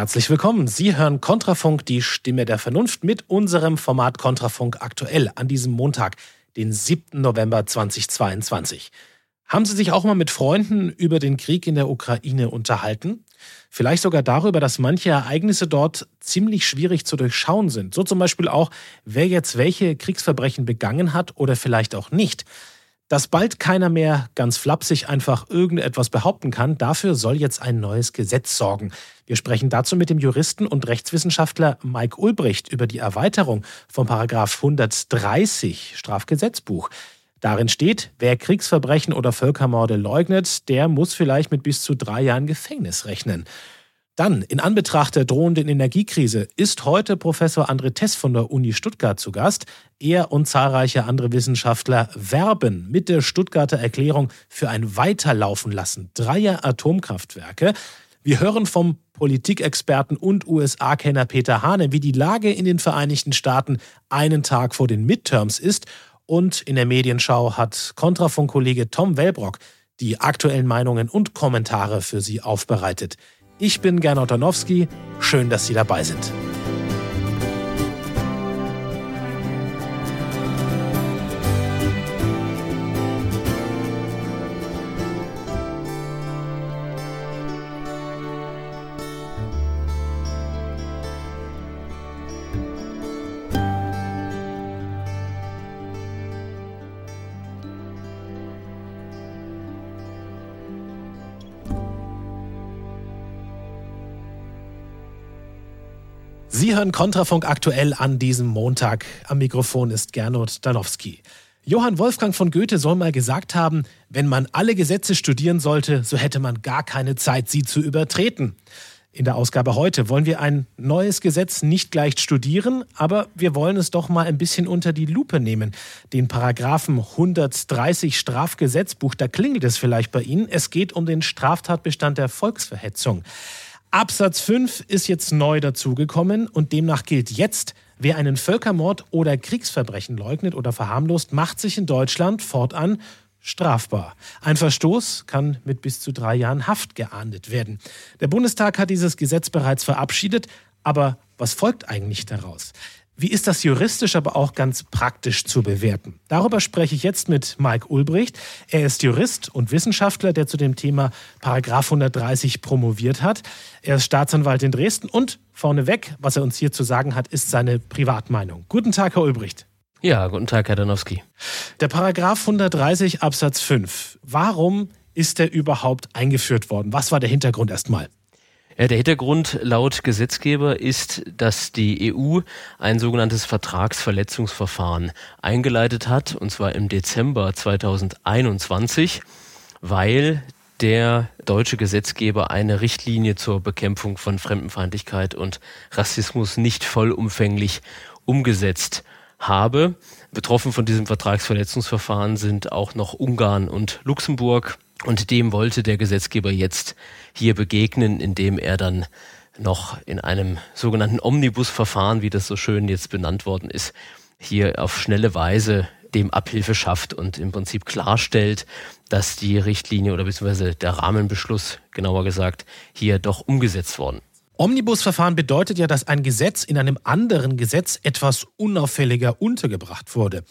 Herzlich willkommen. Sie hören Kontrafunk, die Stimme der Vernunft, mit unserem Format Kontrafunk aktuell an diesem Montag, den 7. November 2022. Haben Sie sich auch mal mit Freunden über den Krieg in der Ukraine unterhalten? Vielleicht sogar darüber, dass manche Ereignisse dort ziemlich schwierig zu durchschauen sind. So zum Beispiel auch, wer jetzt welche Kriegsverbrechen begangen hat oder vielleicht auch nicht. Dass bald keiner mehr ganz flapsig einfach irgendetwas behaupten kann, dafür soll jetzt ein neues Gesetz sorgen. Wir sprechen dazu mit dem Juristen und Rechtswissenschaftler Mike Ulbricht über die Erweiterung von Paragraph 130 Strafgesetzbuch. Darin steht, wer Kriegsverbrechen oder Völkermorde leugnet, der muss vielleicht mit bis zu drei Jahren Gefängnis rechnen. Dann, in Anbetracht der drohenden Energiekrise, ist heute Professor André Tess von der Uni Stuttgart zu Gast. Er und zahlreiche andere Wissenschaftler werben mit der Stuttgarter Erklärung für ein Weiterlaufen lassen dreier Atomkraftwerke. Wir hören vom Politikexperten und USA-Kenner Peter Hane, wie die Lage in den Vereinigten Staaten einen Tag vor den Midterms ist. Und in der Medienschau hat Kontrafunk-Kollege Tom Wellbrock die aktuellen Meinungen und Kommentare für Sie aufbereitet. Ich bin Gernot Danowski. Schön, dass Sie dabei sind. Sie hören Kontrafunk aktuell an diesem Montag. Am Mikrofon ist Gernot Danowski. Johann Wolfgang von Goethe soll mal gesagt haben, wenn man alle Gesetze studieren sollte, so hätte man gar keine Zeit, sie zu übertreten. In der Ausgabe heute wollen wir ein neues Gesetz nicht gleich studieren, aber wir wollen es doch mal ein bisschen unter die Lupe nehmen. Den Paragraphen 130 Strafgesetzbuch, da klingelt es vielleicht bei Ihnen. Es geht um den Straftatbestand der Volksverhetzung. Absatz 5 ist jetzt neu dazugekommen und demnach gilt jetzt, wer einen Völkermord oder Kriegsverbrechen leugnet oder verharmlost, macht sich in Deutschland fortan strafbar. Ein Verstoß kann mit bis zu drei Jahren Haft geahndet werden. Der Bundestag hat dieses Gesetz bereits verabschiedet, aber was folgt eigentlich daraus? Wie ist das juristisch, aber auch ganz praktisch zu bewerten? Darüber spreche ich jetzt mit Mike Ulbricht. Er ist Jurist und Wissenschaftler, der zu dem Thema Paragraph 130 promoviert hat. Er ist Staatsanwalt in Dresden und vorneweg, was er uns hier zu sagen hat, ist seine Privatmeinung. Guten Tag, Herr Ulbricht. Ja, guten Tag, Herr Danowski. Der Paragraph 130 Absatz 5. Warum ist er überhaupt eingeführt worden? Was war der Hintergrund erstmal? Ja, der Hintergrund laut Gesetzgeber ist, dass die EU ein sogenanntes Vertragsverletzungsverfahren eingeleitet hat, und zwar im Dezember 2021, weil der deutsche Gesetzgeber eine Richtlinie zur Bekämpfung von Fremdenfeindlichkeit und Rassismus nicht vollumfänglich umgesetzt habe. Betroffen von diesem Vertragsverletzungsverfahren sind auch noch Ungarn und Luxemburg. Und dem wollte der Gesetzgeber jetzt hier begegnen, indem er dann noch in einem sogenannten Omnibusverfahren, wie das so schön jetzt benannt worden ist, hier auf schnelle Weise dem Abhilfe schafft und im Prinzip klarstellt, dass die Richtlinie oder beziehungsweise der Rahmenbeschluss, genauer gesagt, hier doch umgesetzt worden. Omnibusverfahren bedeutet ja, dass ein Gesetz in einem anderen Gesetz etwas unauffälliger untergebracht wurde.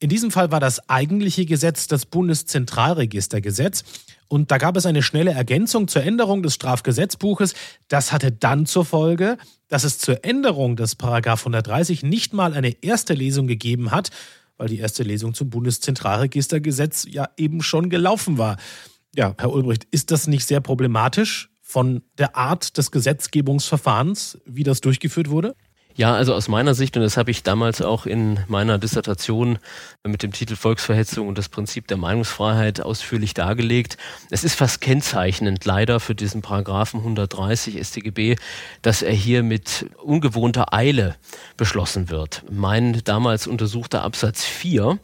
In diesem Fall war das eigentliche Gesetz das Bundeszentralregistergesetz. Und da gab es eine schnelle Ergänzung zur Änderung des Strafgesetzbuches. Das hatte dann zur Folge, dass es zur Änderung des Paragraph 130 nicht mal eine erste Lesung gegeben hat, weil die erste Lesung zum Bundeszentralregistergesetz ja eben schon gelaufen war. Ja, Herr Ulbricht, ist das nicht sehr problematisch von der Art des Gesetzgebungsverfahrens, wie das durchgeführt wurde? Ja, also aus meiner Sicht, und das habe ich damals auch in meiner Dissertation mit dem Titel Volksverhetzung und das Prinzip der Meinungsfreiheit ausführlich dargelegt. Es ist fast kennzeichnend leider für diesen Paragraphen 130 StGB, dass er hier mit ungewohnter Eile beschlossen wird. Mein damals untersuchter Absatz 4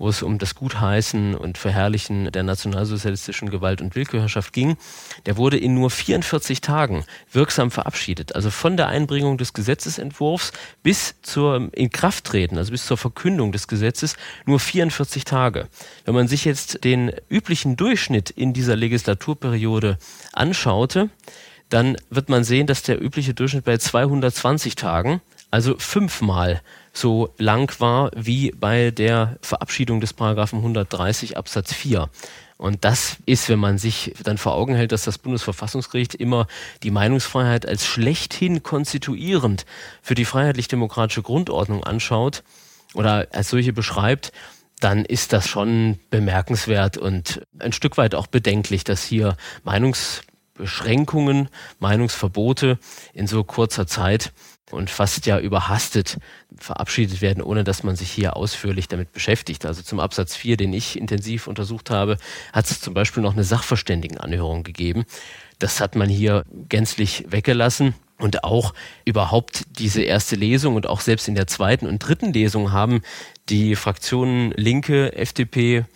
wo es um das Gutheißen und Verherrlichen der nationalsozialistischen Gewalt- und Willkürherrschaft ging, der wurde in nur 44 Tagen wirksam verabschiedet. Also von der Einbringung des Gesetzesentwurfs bis zur Inkrafttreten, also bis zur Verkündung des Gesetzes, nur 44 Tage. Wenn man sich jetzt den üblichen Durchschnitt in dieser Legislaturperiode anschaute, dann wird man sehen, dass der übliche Durchschnitt bei 220 Tagen, also fünfmal so lang war wie bei der Verabschiedung des Paragraphen 130 Absatz 4. Und das ist, wenn man sich dann vor Augen hält, dass das Bundesverfassungsgericht immer die Meinungsfreiheit als schlechthin konstituierend für die freiheitlich-demokratische Grundordnung anschaut oder als solche beschreibt, dann ist das schon bemerkenswert und ein Stück weit auch bedenklich, dass hier Meinungsbeschränkungen, Meinungsverbote in so kurzer Zeit und fast ja überhastet verabschiedet werden, ohne dass man sich hier ausführlich damit beschäftigt. Also zum Absatz 4, den ich intensiv untersucht habe, hat es zum Beispiel noch eine Sachverständigenanhörung gegeben. Das hat man hier gänzlich weggelassen. Und auch überhaupt diese erste Lesung und auch selbst in der zweiten und dritten Lesung haben die Fraktionen Linke, FDP,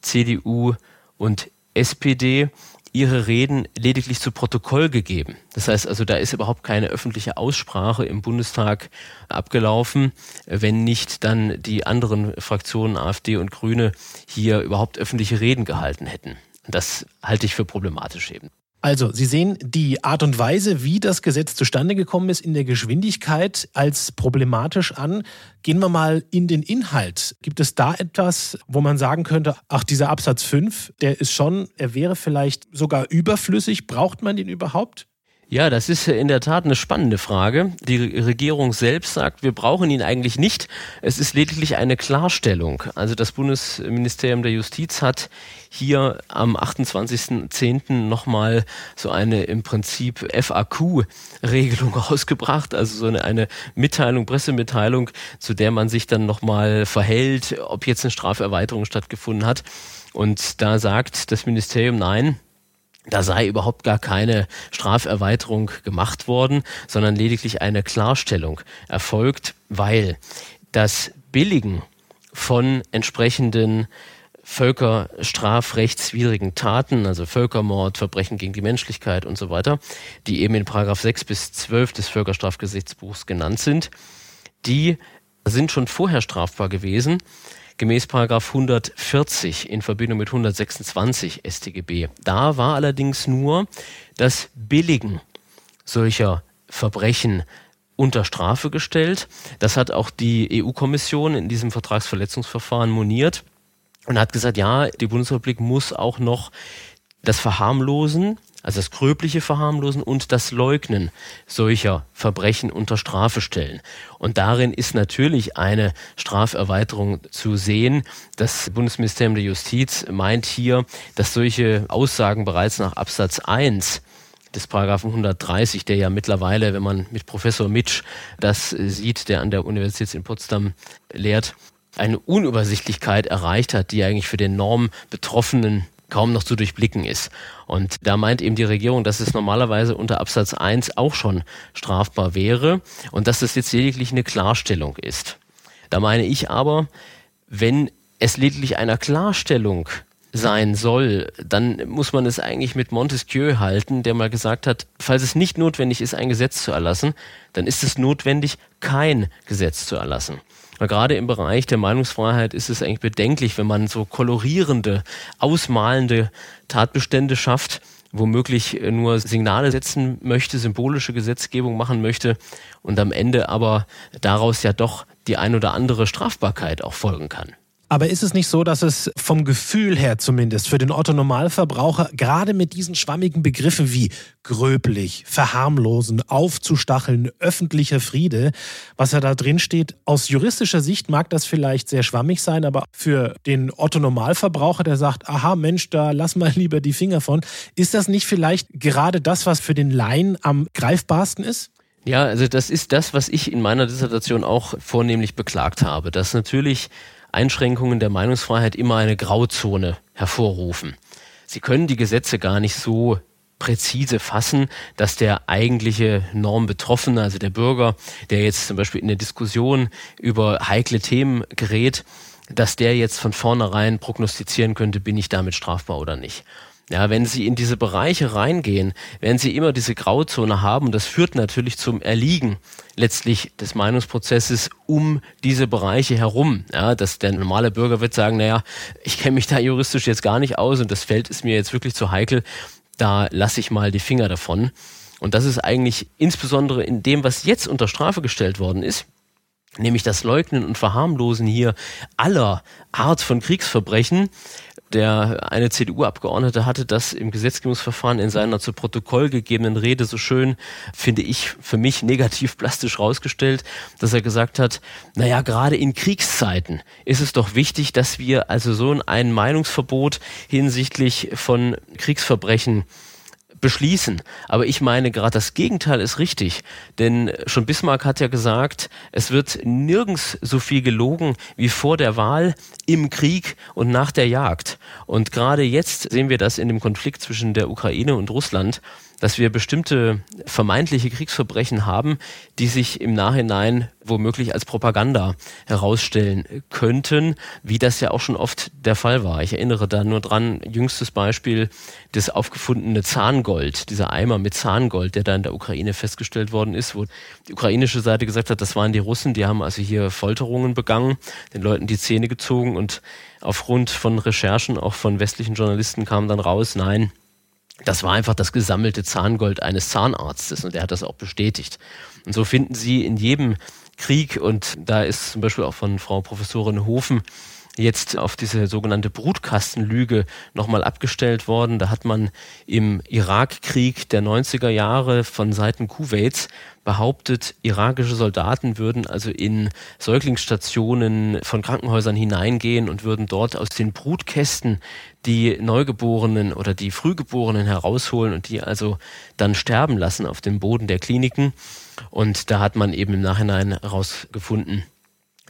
CDU und SPD ihre Reden lediglich zu Protokoll gegeben. Das heißt also, da ist überhaupt keine öffentliche Aussprache im Bundestag abgelaufen, wenn nicht dann die anderen Fraktionen AfD und Grüne hier überhaupt öffentliche Reden gehalten hätten. Das halte ich für problematisch eben. Also, Sie sehen die Art und Weise, wie das Gesetz zustande gekommen ist, in der Geschwindigkeit als problematisch an. Gehen wir mal in den Inhalt. Gibt es da etwas, wo man sagen könnte, ach, dieser Absatz 5, der ist schon, er wäre vielleicht sogar überflüssig. Braucht man den überhaupt? Ja, das ist in der Tat eine spannende Frage. Die Regierung selbst sagt, wir brauchen ihn eigentlich nicht. Es ist lediglich eine Klarstellung. Also das Bundesministerium der Justiz hat hier am 28.10. nochmal so eine im Prinzip FAQ-Regelung ausgebracht, also so eine, eine Mitteilung, Pressemitteilung, zu der man sich dann nochmal verhält, ob jetzt eine Straferweiterung stattgefunden hat. Und da sagt das Ministerium, nein, da sei überhaupt gar keine Straferweiterung gemacht worden, sondern lediglich eine Klarstellung erfolgt, weil das Billigen von entsprechenden völkerstrafrechtswidrigen Taten, also Völkermord, Verbrechen gegen die Menschlichkeit und so weiter, die eben in Paragraph 6 bis 12 des Völkerstrafgesetzbuchs genannt sind, die sind schon vorher strafbar gewesen gemäß Paragraph 140 in Verbindung mit 126 StGB. Da war allerdings nur das Billigen solcher Verbrechen unter Strafe gestellt. Das hat auch die EU-Kommission in diesem Vertragsverletzungsverfahren moniert und hat gesagt, ja, die Bundesrepublik muss auch noch das Verharmlosen also das gröbliche Verharmlosen und das Leugnen solcher Verbrechen unter Strafe stellen. Und darin ist natürlich eine Straferweiterung zu sehen. Das Bundesministerium der Justiz meint hier, dass solche Aussagen bereits nach Absatz 1 des Paragraphen 130, der ja mittlerweile, wenn man mit Professor Mitsch das sieht, der an der Universität in Potsdam lehrt, eine Unübersichtlichkeit erreicht hat, die eigentlich für den Normbetroffenen kaum noch zu durchblicken ist. Und da meint eben die Regierung, dass es normalerweise unter Absatz 1 auch schon strafbar wäre und dass das jetzt lediglich eine Klarstellung ist. Da meine ich aber, wenn es lediglich einer Klarstellung sein soll, dann muss man es eigentlich mit Montesquieu halten, der mal gesagt hat, falls es nicht notwendig ist, ein Gesetz zu erlassen, dann ist es notwendig, kein Gesetz zu erlassen. Weil gerade im Bereich der Meinungsfreiheit ist es eigentlich bedenklich, wenn man so kolorierende, ausmalende Tatbestände schafft, womöglich nur Signale setzen möchte, symbolische Gesetzgebung machen möchte und am Ende aber daraus ja doch die ein oder andere Strafbarkeit auch folgen kann. Aber ist es nicht so, dass es vom Gefühl her zumindest für den Otto-Normalverbraucher gerade mit diesen schwammigen Begriffen wie gröblich, verharmlosen, aufzustacheln, öffentlicher Friede, was ja da drin steht, aus juristischer Sicht mag das vielleicht sehr schwammig sein, aber für den Otto-Normalverbraucher, der sagt, aha Mensch, da lass mal lieber die Finger von, ist das nicht vielleicht gerade das, was für den Laien am greifbarsten ist? Ja, also das ist das, was ich in meiner Dissertation auch vornehmlich beklagt habe, dass natürlich Einschränkungen der Meinungsfreiheit immer eine Grauzone hervorrufen. Sie können die Gesetze gar nicht so präzise fassen, dass der eigentliche Normbetroffene, also der Bürger, der jetzt zum Beispiel in der Diskussion über heikle Themen gerät, dass der jetzt von vornherein prognostizieren könnte, bin ich damit strafbar oder nicht. Ja, wenn Sie in diese Bereiche reingehen, werden Sie immer diese Grauzone haben das führt natürlich zum Erliegen letztlich des Meinungsprozesses um diese Bereiche herum. Ja, dass der normale Bürger wird sagen, naja, ich kenne mich da juristisch jetzt gar nicht aus und das Feld ist mir jetzt wirklich zu heikel, da lasse ich mal die Finger davon. Und das ist eigentlich insbesondere in dem, was jetzt unter Strafe gestellt worden ist, nämlich das Leugnen und Verharmlosen hier aller Art von Kriegsverbrechen, der eine CDU-Abgeordnete hatte das im Gesetzgebungsverfahren in seiner zu Protokoll gegebenen Rede so schön, finde ich, für mich negativ plastisch rausgestellt, dass er gesagt hat, naja, gerade in Kriegszeiten ist es doch wichtig, dass wir also so ein Meinungsverbot hinsichtlich von Kriegsverbrechen beschließen. Aber ich meine, gerade das Gegenteil ist richtig. Denn schon Bismarck hat ja gesagt, es wird nirgends so viel gelogen wie vor der Wahl, im Krieg und nach der Jagd. Und gerade jetzt sehen wir das in dem Konflikt zwischen der Ukraine und Russland dass wir bestimmte vermeintliche Kriegsverbrechen haben, die sich im Nachhinein womöglich als Propaganda herausstellen könnten, wie das ja auch schon oft der Fall war. Ich erinnere da nur dran, jüngstes Beispiel, das aufgefundene Zahngold, dieser Eimer mit Zahngold, der da in der Ukraine festgestellt worden ist, wo die ukrainische Seite gesagt hat, das waren die Russen, die haben also hier Folterungen begangen, den Leuten die Zähne gezogen und aufgrund von Recherchen auch von westlichen Journalisten kam dann raus, nein, das war einfach das gesammelte Zahngold eines Zahnarztes und der hat das auch bestätigt. Und so finden Sie in jedem Krieg, und da ist zum Beispiel auch von Frau Professorin Hofen jetzt auf diese sogenannte Brutkastenlüge nochmal abgestellt worden. Da hat man im Irakkrieg der 90er Jahre von Seiten Kuwaits behauptet, irakische Soldaten würden also in Säuglingsstationen von Krankenhäusern hineingehen und würden dort aus den Brutkästen die Neugeborenen oder die Frühgeborenen herausholen und die also dann sterben lassen auf dem Boden der Kliniken. Und da hat man eben im Nachhinein herausgefunden,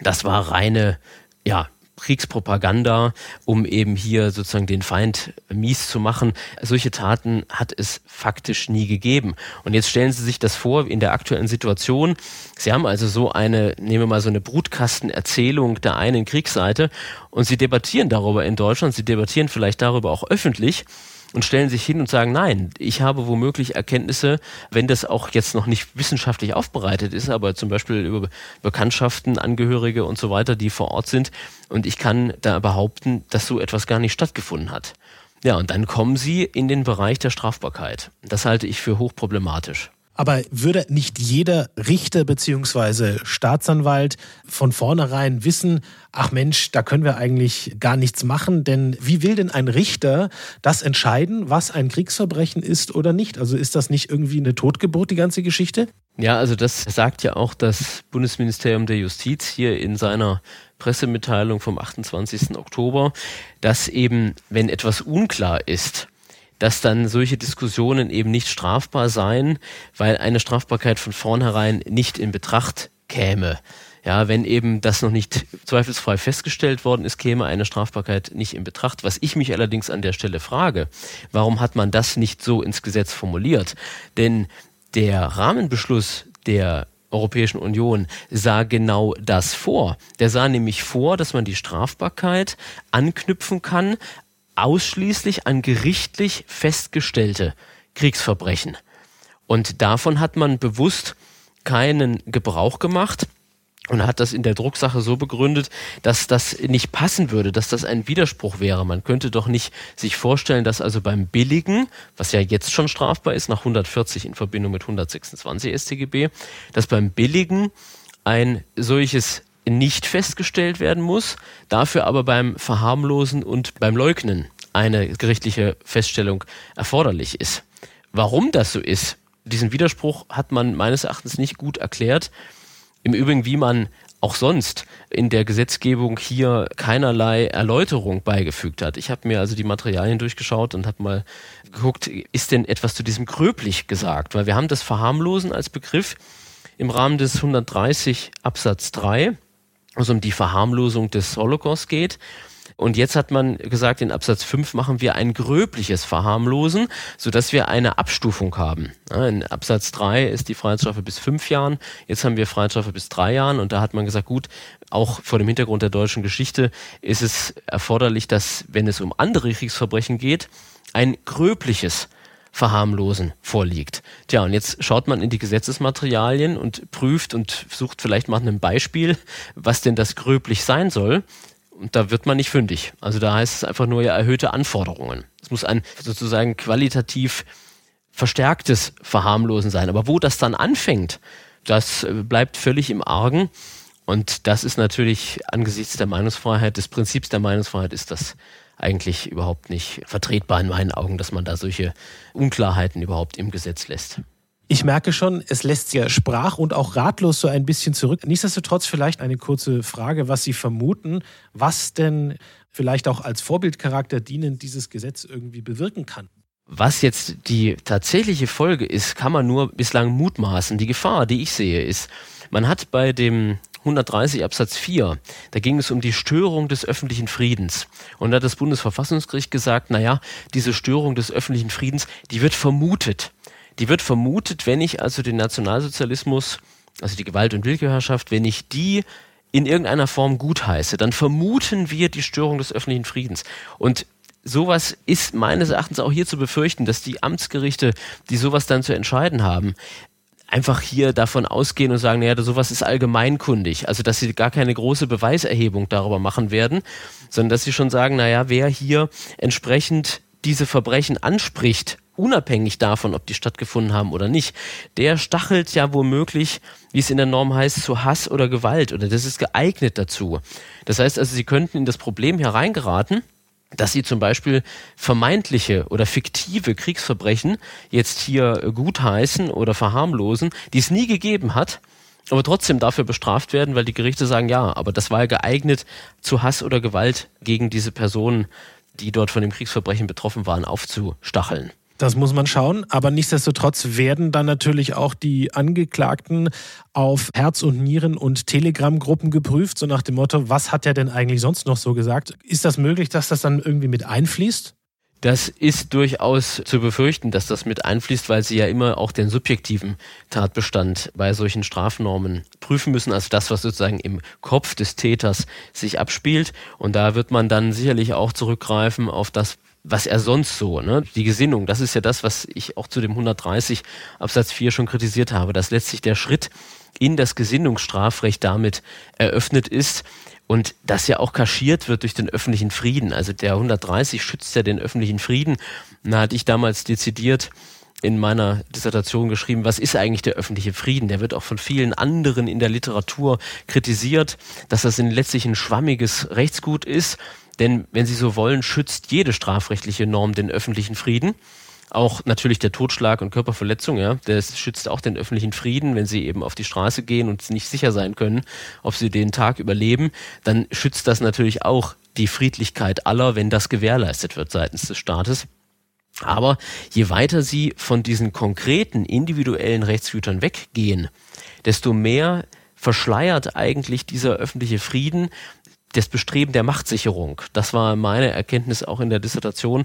das war reine ja, Kriegspropaganda, um eben hier sozusagen den Feind mies zu machen. Solche Taten hat es faktisch nie gegeben. Und jetzt stellen Sie sich das vor in der aktuellen Situation. Sie haben also so eine, nehmen wir mal so eine Brutkastenerzählung der einen Kriegsseite und Sie debattieren darüber in Deutschland, Sie debattieren vielleicht darüber auch öffentlich und stellen sich hin und sagen, nein, ich habe womöglich Erkenntnisse, wenn das auch jetzt noch nicht wissenschaftlich aufbereitet ist, aber zum Beispiel über Bekanntschaften, Angehörige und so weiter, die vor Ort sind. Und ich kann da behaupten, dass so etwas gar nicht stattgefunden hat. Ja, und dann kommen sie in den Bereich der Strafbarkeit. Das halte ich für hochproblematisch. Aber würde nicht jeder Richter bzw. Staatsanwalt von vornherein wissen, ach Mensch, da können wir eigentlich gar nichts machen? Denn wie will denn ein Richter das entscheiden, was ein Kriegsverbrechen ist oder nicht? Also ist das nicht irgendwie eine Totgeburt, die ganze Geschichte? Ja, also das sagt ja auch das Bundesministerium der Justiz hier in seiner Pressemitteilung vom 28. Oktober, dass eben, wenn etwas unklar ist, dass dann solche Diskussionen eben nicht strafbar seien, weil eine Strafbarkeit von vornherein nicht in Betracht käme. Ja, wenn eben das noch nicht zweifelsfrei festgestellt worden ist, käme eine Strafbarkeit nicht in Betracht. Was ich mich allerdings an der Stelle frage, warum hat man das nicht so ins Gesetz formuliert? Denn der Rahmenbeschluss der Europäischen Union sah genau das vor. Der sah nämlich vor, dass man die Strafbarkeit anknüpfen kann ausschließlich an gerichtlich festgestellte Kriegsverbrechen. Und davon hat man bewusst keinen Gebrauch gemacht. und hat das in der Drucksache so begründet, dass das nicht passen würde, dass das ein Widerspruch wäre. Man könnte doch nicht sich vorstellen, dass also beim Billigen, was ja jetzt schon strafbar ist, nach 140 in Verbindung mit 126 StGB, dass beim Billigen ein solches nicht festgestellt werden muss, dafür aber beim Verharmlosen und beim Leugnen eine gerichtliche Feststellung erforderlich ist. Warum das so ist, diesen Widerspruch hat man meines Erachtens nicht gut erklärt. Im Übrigen, wie man auch sonst in der Gesetzgebung hier keinerlei Erläuterung beigefügt hat. Ich habe mir also die Materialien durchgeschaut und habe mal geguckt, ist denn etwas zu diesem Gröblich gesagt? Weil wir haben das Verharmlosen als Begriff im Rahmen des 130 Absatz 3 es um die Verharmlosung des Holocaust geht. Und jetzt hat man gesagt, in Absatz 5 machen wir ein gröbliches Verharmlosen, sodass wir eine Abstufung haben. In Absatz 3 ist die Freiheitsstrafe bis fünf Jahren, jetzt haben wir Freiheitsstrafe bis drei Jahren und da hat man gesagt, gut, auch vor dem Hintergrund der deutschen Geschichte ist es erforderlich, dass, wenn es um andere Kriegsverbrechen geht, ein gröbliches Verharmlosen vorliegt. Tja, und jetzt schaut man in die Gesetzesmaterialien und prüft und sucht vielleicht mal ein Beispiel, was denn das gröblich sein soll. Und da wird man nicht fündig. Also da heißt es einfach nur ja erhöhte Anforderungen. Es muss ein sozusagen qualitativ verstärktes Verharmlosen sein. Aber wo das dann anfängt, das äh, bleibt völlig im Argen. Und das ist natürlich angesichts der Meinungsfreiheit, des Prinzips der Meinungsfreiheit, ist das eigentlich überhaupt nicht vertretbar in meinen Augen, dass man da solche Unklarheiten überhaupt im Gesetz lässt. Ich merke schon, es lässt ja sprach und auch ratlos so ein bisschen zurück. Nichtsdestotrotz vielleicht eine kurze Frage, was Sie vermuten, was denn vielleicht auch als Vorbildcharakter dienend dieses Gesetz irgendwie bewirken kann. Was jetzt die tatsächliche Folge ist, kann man nur bislang mutmaßen. Die Gefahr, die ich sehe, ist, man hat bei dem 130 Absatz 4, da ging es um die Störung des öffentlichen Friedens. Und da hat das Bundesverfassungsgericht gesagt, naja, diese Störung des öffentlichen Friedens, die wird vermutet. Die wird vermutet, wenn ich also den Nationalsozialismus, also die Gewalt- und Willkürherrschaft, wenn ich die in irgendeiner Form gutheiße, dann vermuten wir die Störung des öffentlichen Friedens. Und sowas ist meines Erachtens auch hier zu befürchten, dass die Amtsgerichte, die sowas dann zu entscheiden haben, einfach hier davon ausgehen und sagen, naja, sowas ist allgemeinkundig. Also, dass sie gar keine große Beweiserhebung darüber machen werden, sondern dass sie schon sagen, naja, wer hier entsprechend diese Verbrechen anspricht, unabhängig davon, ob die stattgefunden haben oder nicht, der stachelt ja womöglich, wie es in der Norm heißt, zu Hass oder Gewalt oder das ist geeignet dazu. Das heißt also, sie könnten in das Problem hereingeraten, dass sie zum Beispiel vermeintliche oder fiktive Kriegsverbrechen jetzt hier gutheißen oder verharmlosen, die es nie gegeben hat, aber trotzdem dafür bestraft werden, weil die Gerichte sagen, ja, aber das war ja geeignet, zu Hass oder Gewalt gegen diese Personen, die dort von dem Kriegsverbrechen betroffen waren, aufzustacheln. Das muss man schauen, aber nichtsdestotrotz werden dann natürlich auch die Angeklagten auf Herz und Nieren und Telegram-Gruppen geprüft, so nach dem Motto, was hat er denn eigentlich sonst noch so gesagt? Ist das möglich, dass das dann irgendwie mit einfließt? Das ist durchaus zu befürchten, dass das mit einfließt, weil sie ja immer auch den subjektiven Tatbestand bei solchen Strafnormen prüfen müssen, also das, was sozusagen im Kopf des Täters sich abspielt. Und da wird man dann sicherlich auch zurückgreifen auf das, was er sonst so, ne? Die Gesinnung, das ist ja das, was ich auch zu dem 130 Absatz 4 schon kritisiert habe, dass letztlich der Schritt in das Gesinnungsstrafrecht damit eröffnet ist und das ja auch kaschiert wird durch den öffentlichen Frieden. Also der 130 schützt ja den öffentlichen Frieden. Da hatte ich damals dezidiert in meiner Dissertation geschrieben, was ist eigentlich der öffentliche Frieden? Der wird auch von vielen anderen in der Literatur kritisiert, dass das letztlich ein schwammiges Rechtsgut ist denn wenn Sie so wollen, schützt jede strafrechtliche Norm den öffentlichen Frieden. Auch natürlich der Totschlag und Körperverletzung, ja, das schützt auch den öffentlichen Frieden, wenn sie eben auf die Straße gehen und nicht sicher sein können, ob sie den Tag überleben, dann schützt das natürlich auch die Friedlichkeit aller, wenn das gewährleistet wird seitens des Staates. Aber je weiter sie von diesen konkreten individuellen Rechtsgütern weggehen, desto mehr verschleiert eigentlich dieser öffentliche Frieden das Bestreben der Machtsicherung. Das war meine Erkenntnis auch in der Dissertation,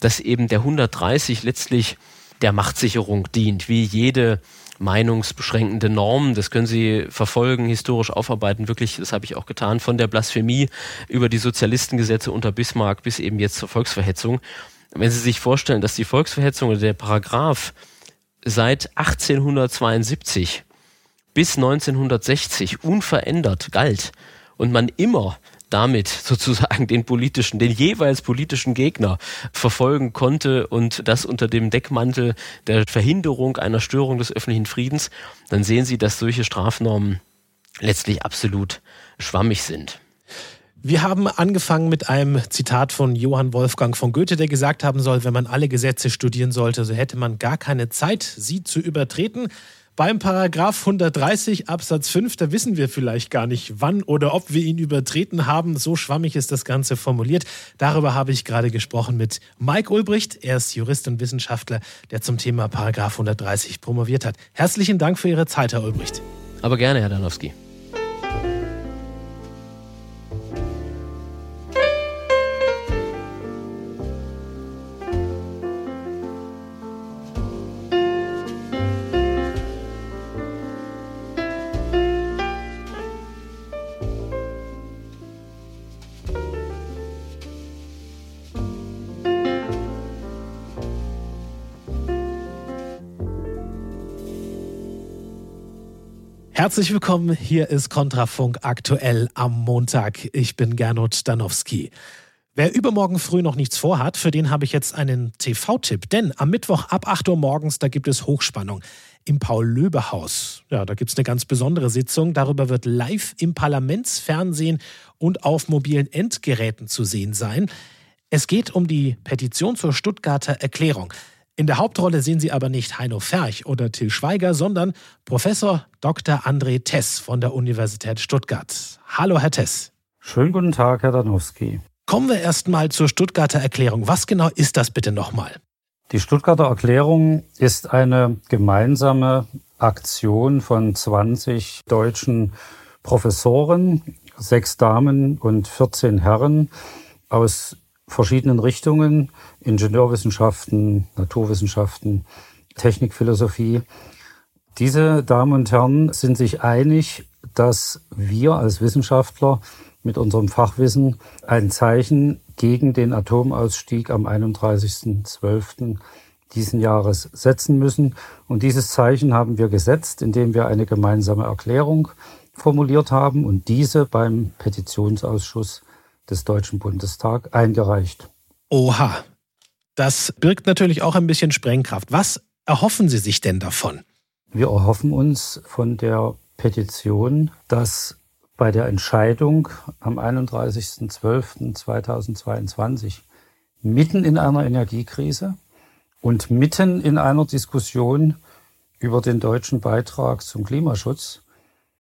dass eben der 130 letztlich der Machtsicherung dient, wie jede meinungsbeschränkende Norm. Das können Sie verfolgen, historisch aufarbeiten. Wirklich, das habe ich auch getan, von der Blasphemie über die Sozialistengesetze unter Bismarck bis eben jetzt zur Volksverhetzung. Wenn Sie sich vorstellen, dass die Volksverhetzung oder der Paragraph seit 1872 bis 1960 unverändert galt und man immer damit sozusagen den politischen, den jeweils politischen Gegner verfolgen konnte und das unter dem Deckmantel der Verhinderung einer Störung des öffentlichen Friedens, dann sehen Sie, dass solche Strafnormen letztlich absolut schwammig sind. Wir haben angefangen mit einem Zitat von Johann Wolfgang von Goethe, der gesagt haben soll, wenn man alle Gesetze studieren sollte, so hätte man gar keine Zeit, sie zu übertreten. Beim Paragraph 130 Absatz 5, da wissen wir vielleicht gar nicht, wann oder ob wir ihn übertreten haben. So schwammig ist das Ganze formuliert. Darüber habe ich gerade gesprochen mit Mike Ulbricht. Er ist Jurist und Wissenschaftler, der zum Thema Paragraph 130 promoviert hat. Herzlichen Dank für Ihre Zeit, Herr Ulbricht. Aber gerne, Herr Danowski. Herzlich willkommen, hier ist Kontrafunk aktuell am Montag. Ich bin Gernot Danowski. Wer übermorgen früh noch nichts vorhat, für den habe ich jetzt einen TV-Tipp. Denn am Mittwoch ab 8 Uhr morgens, da gibt es Hochspannung im Paul-Löbe-Haus. Ja, da gibt es eine ganz besondere Sitzung. Darüber wird live im Parlamentsfernsehen und auf mobilen Endgeräten zu sehen sein. Es geht um die Petition zur Stuttgarter Erklärung. In der Hauptrolle sehen Sie aber nicht Heino Ferch oder Till Schweiger, sondern Professor Dr. André Tess von der Universität Stuttgart. Hallo, Herr Tess. Schönen guten Tag, Herr Danowski. Kommen wir erst mal zur Stuttgarter Erklärung. Was genau ist das bitte nochmal? Die Stuttgarter Erklärung ist eine gemeinsame Aktion von 20 deutschen Professoren, sechs Damen und 14 Herren aus verschiedenen Richtungen, Ingenieurwissenschaften, Naturwissenschaften, Technikphilosophie. Diese Damen und Herren sind sich einig, dass wir als Wissenschaftler mit unserem Fachwissen ein Zeichen gegen den Atomausstieg am 31.12. diesen Jahres setzen müssen. Und dieses Zeichen haben wir gesetzt, indem wir eine gemeinsame Erklärung formuliert haben und diese beim Petitionsausschuss des Deutschen Bundestags eingereicht. Oha, das birgt natürlich auch ein bisschen Sprengkraft. Was erhoffen Sie sich denn davon? Wir erhoffen uns von der Petition, dass bei der Entscheidung am 31.12.2022 mitten in einer Energiekrise und mitten in einer Diskussion über den deutschen Beitrag zum Klimaschutz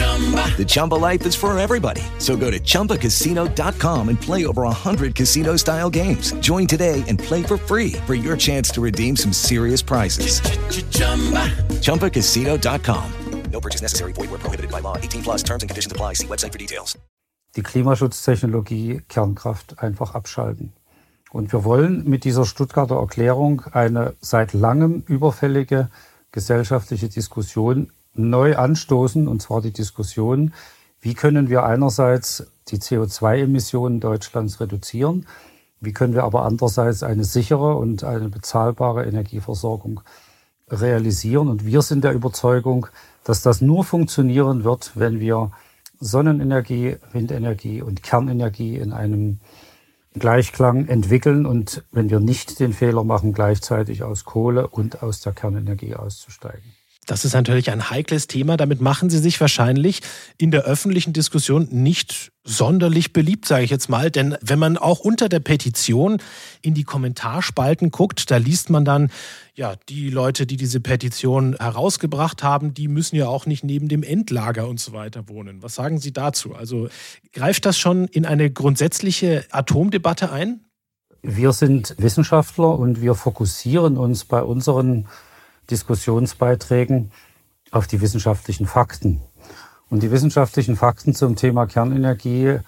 The Chumba life is for everybody. So go to ChumbaCasino.com and play over 100 casino style games. Join today and play for free for your chance to redeem some serious prizes. ChumbaCasino.com. No purchase necessary. Void where prohibited by law. 18 plus terms and conditions apply. See website for details. Die Klimaschutztechnologie Kernkraft einfach abschalten. Und wir wollen mit dieser Stuttgarter Erklärung eine seit langem überfällige gesellschaftliche Diskussion neu anstoßen, und zwar die Diskussion, wie können wir einerseits die CO2-Emissionen Deutschlands reduzieren, wie können wir aber andererseits eine sichere und eine bezahlbare Energieversorgung realisieren. Und wir sind der Überzeugung, dass das nur funktionieren wird, wenn wir Sonnenenergie, Windenergie und Kernenergie in einem Gleichklang entwickeln und wenn wir nicht den Fehler machen, gleichzeitig aus Kohle und aus der Kernenergie auszusteigen. Das ist natürlich ein heikles Thema. Damit machen Sie sich wahrscheinlich in der öffentlichen Diskussion nicht sonderlich beliebt, sage ich jetzt mal. Denn wenn man auch unter der Petition in die Kommentarspalten guckt, da liest man dann, ja, die Leute, die diese Petition herausgebracht haben, die müssen ja auch nicht neben dem Endlager und so weiter wohnen. Was sagen Sie dazu? Also greift das schon in eine grundsätzliche Atomdebatte ein? Wir sind Wissenschaftler und wir fokussieren uns bei unseren Diskussionsbeiträgen auf die wissenschaftlichen Fakten. Und die wissenschaftlichen Fakten zum Thema Kernenergie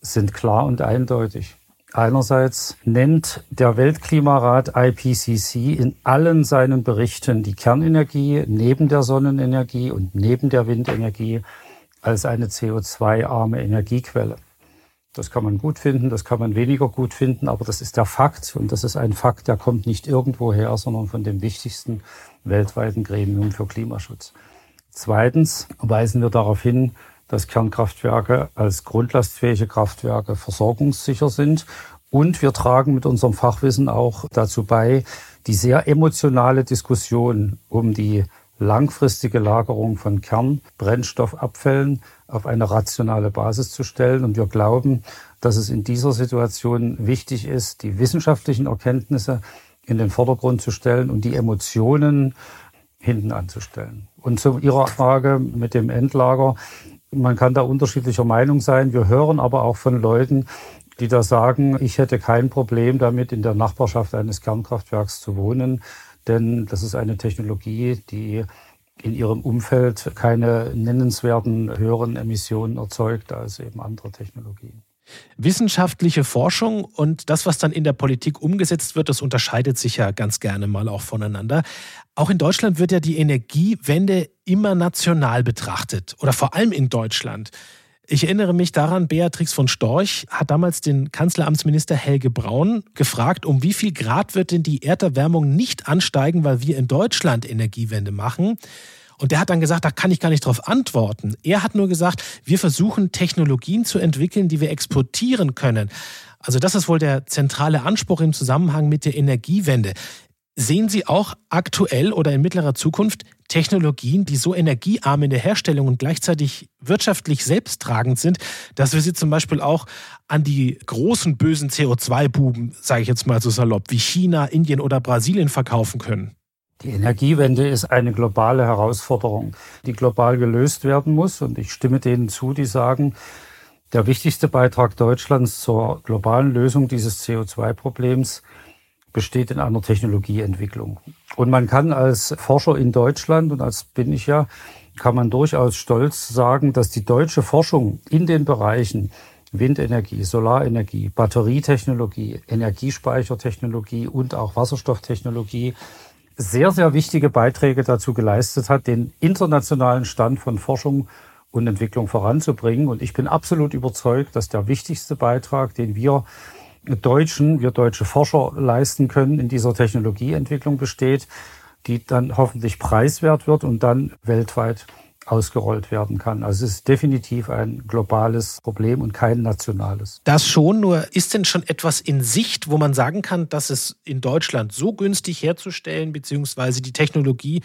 sind klar und eindeutig. Einerseits nennt der Weltklimarat IPCC in allen seinen Berichten die Kernenergie neben der Sonnenenergie und neben der Windenergie als eine CO2-arme Energiequelle. Das kann man gut finden, das kann man weniger gut finden, aber das ist der Fakt und das ist ein Fakt, der kommt nicht irgendwo her, sondern von dem wichtigsten weltweiten Gremium für Klimaschutz. Zweitens weisen wir darauf hin, dass Kernkraftwerke als grundlastfähige Kraftwerke versorgungssicher sind. Und wir tragen mit unserem Fachwissen auch dazu bei, die sehr emotionale Diskussion um die langfristige Lagerung von Kernbrennstoffabfällen auf eine rationale Basis zu stellen. Und wir glauben, dass es in dieser Situation wichtig ist, die wissenschaftlichen Erkenntnisse in den Vordergrund zu stellen und die Emotionen hinten anzustellen. Und zu Ihrer Frage mit dem Endlager, man kann da unterschiedlicher Meinung sein. Wir hören aber auch von Leuten, die da sagen, ich hätte kein Problem damit, in der Nachbarschaft eines Kernkraftwerks zu wohnen, denn das ist eine Technologie, die in ihrem Umfeld keine nennenswerten höheren Emissionen erzeugt als eben andere Technologien. Wissenschaftliche Forschung und das, was dann in der Politik umgesetzt wird, das unterscheidet sich ja ganz gerne mal auch voneinander. Auch in Deutschland wird ja die Energiewende immer national betrachtet oder vor allem in Deutschland. Ich erinnere mich daran, Beatrix von Storch hat damals den Kanzleramtsminister Helge Braun gefragt, um wie viel Grad wird denn die Erderwärmung nicht ansteigen, weil wir in Deutschland Energiewende machen. Und der hat dann gesagt, da kann ich gar nicht darauf antworten. Er hat nur gesagt, wir versuchen Technologien zu entwickeln, die wir exportieren können. Also das ist wohl der zentrale Anspruch im Zusammenhang mit der Energiewende. Sehen Sie auch aktuell oder in mittlerer Zukunft Technologien, die so energiearm in der Herstellung und gleichzeitig wirtschaftlich selbsttragend sind, dass wir sie zum Beispiel auch an die großen bösen CO2-Buben, sage ich jetzt mal so salopp, wie China, Indien oder Brasilien verkaufen können? Die Energiewende ist eine globale Herausforderung, die global gelöst werden muss. Und ich stimme denen zu, die sagen, der wichtigste Beitrag Deutschlands zur globalen Lösung dieses CO2-Problems besteht in einer Technologieentwicklung. Und man kann als Forscher in Deutschland, und als bin ich ja, kann man durchaus stolz sagen, dass die deutsche Forschung in den Bereichen Windenergie, Solarenergie, Batterietechnologie, Energiespeichertechnologie und auch Wasserstofftechnologie sehr, sehr wichtige Beiträge dazu geleistet hat, den internationalen Stand von Forschung und Entwicklung voranzubringen. Und ich bin absolut überzeugt, dass der wichtigste Beitrag, den wir Deutschen, wir deutsche Forscher leisten können in dieser Technologieentwicklung besteht, die dann hoffentlich preiswert wird und dann weltweit ausgerollt werden kann. Also es ist definitiv ein globales Problem und kein nationales. Das schon, nur ist denn schon etwas in Sicht, wo man sagen kann, dass es in Deutschland so günstig herzustellen, beziehungsweise die Technologie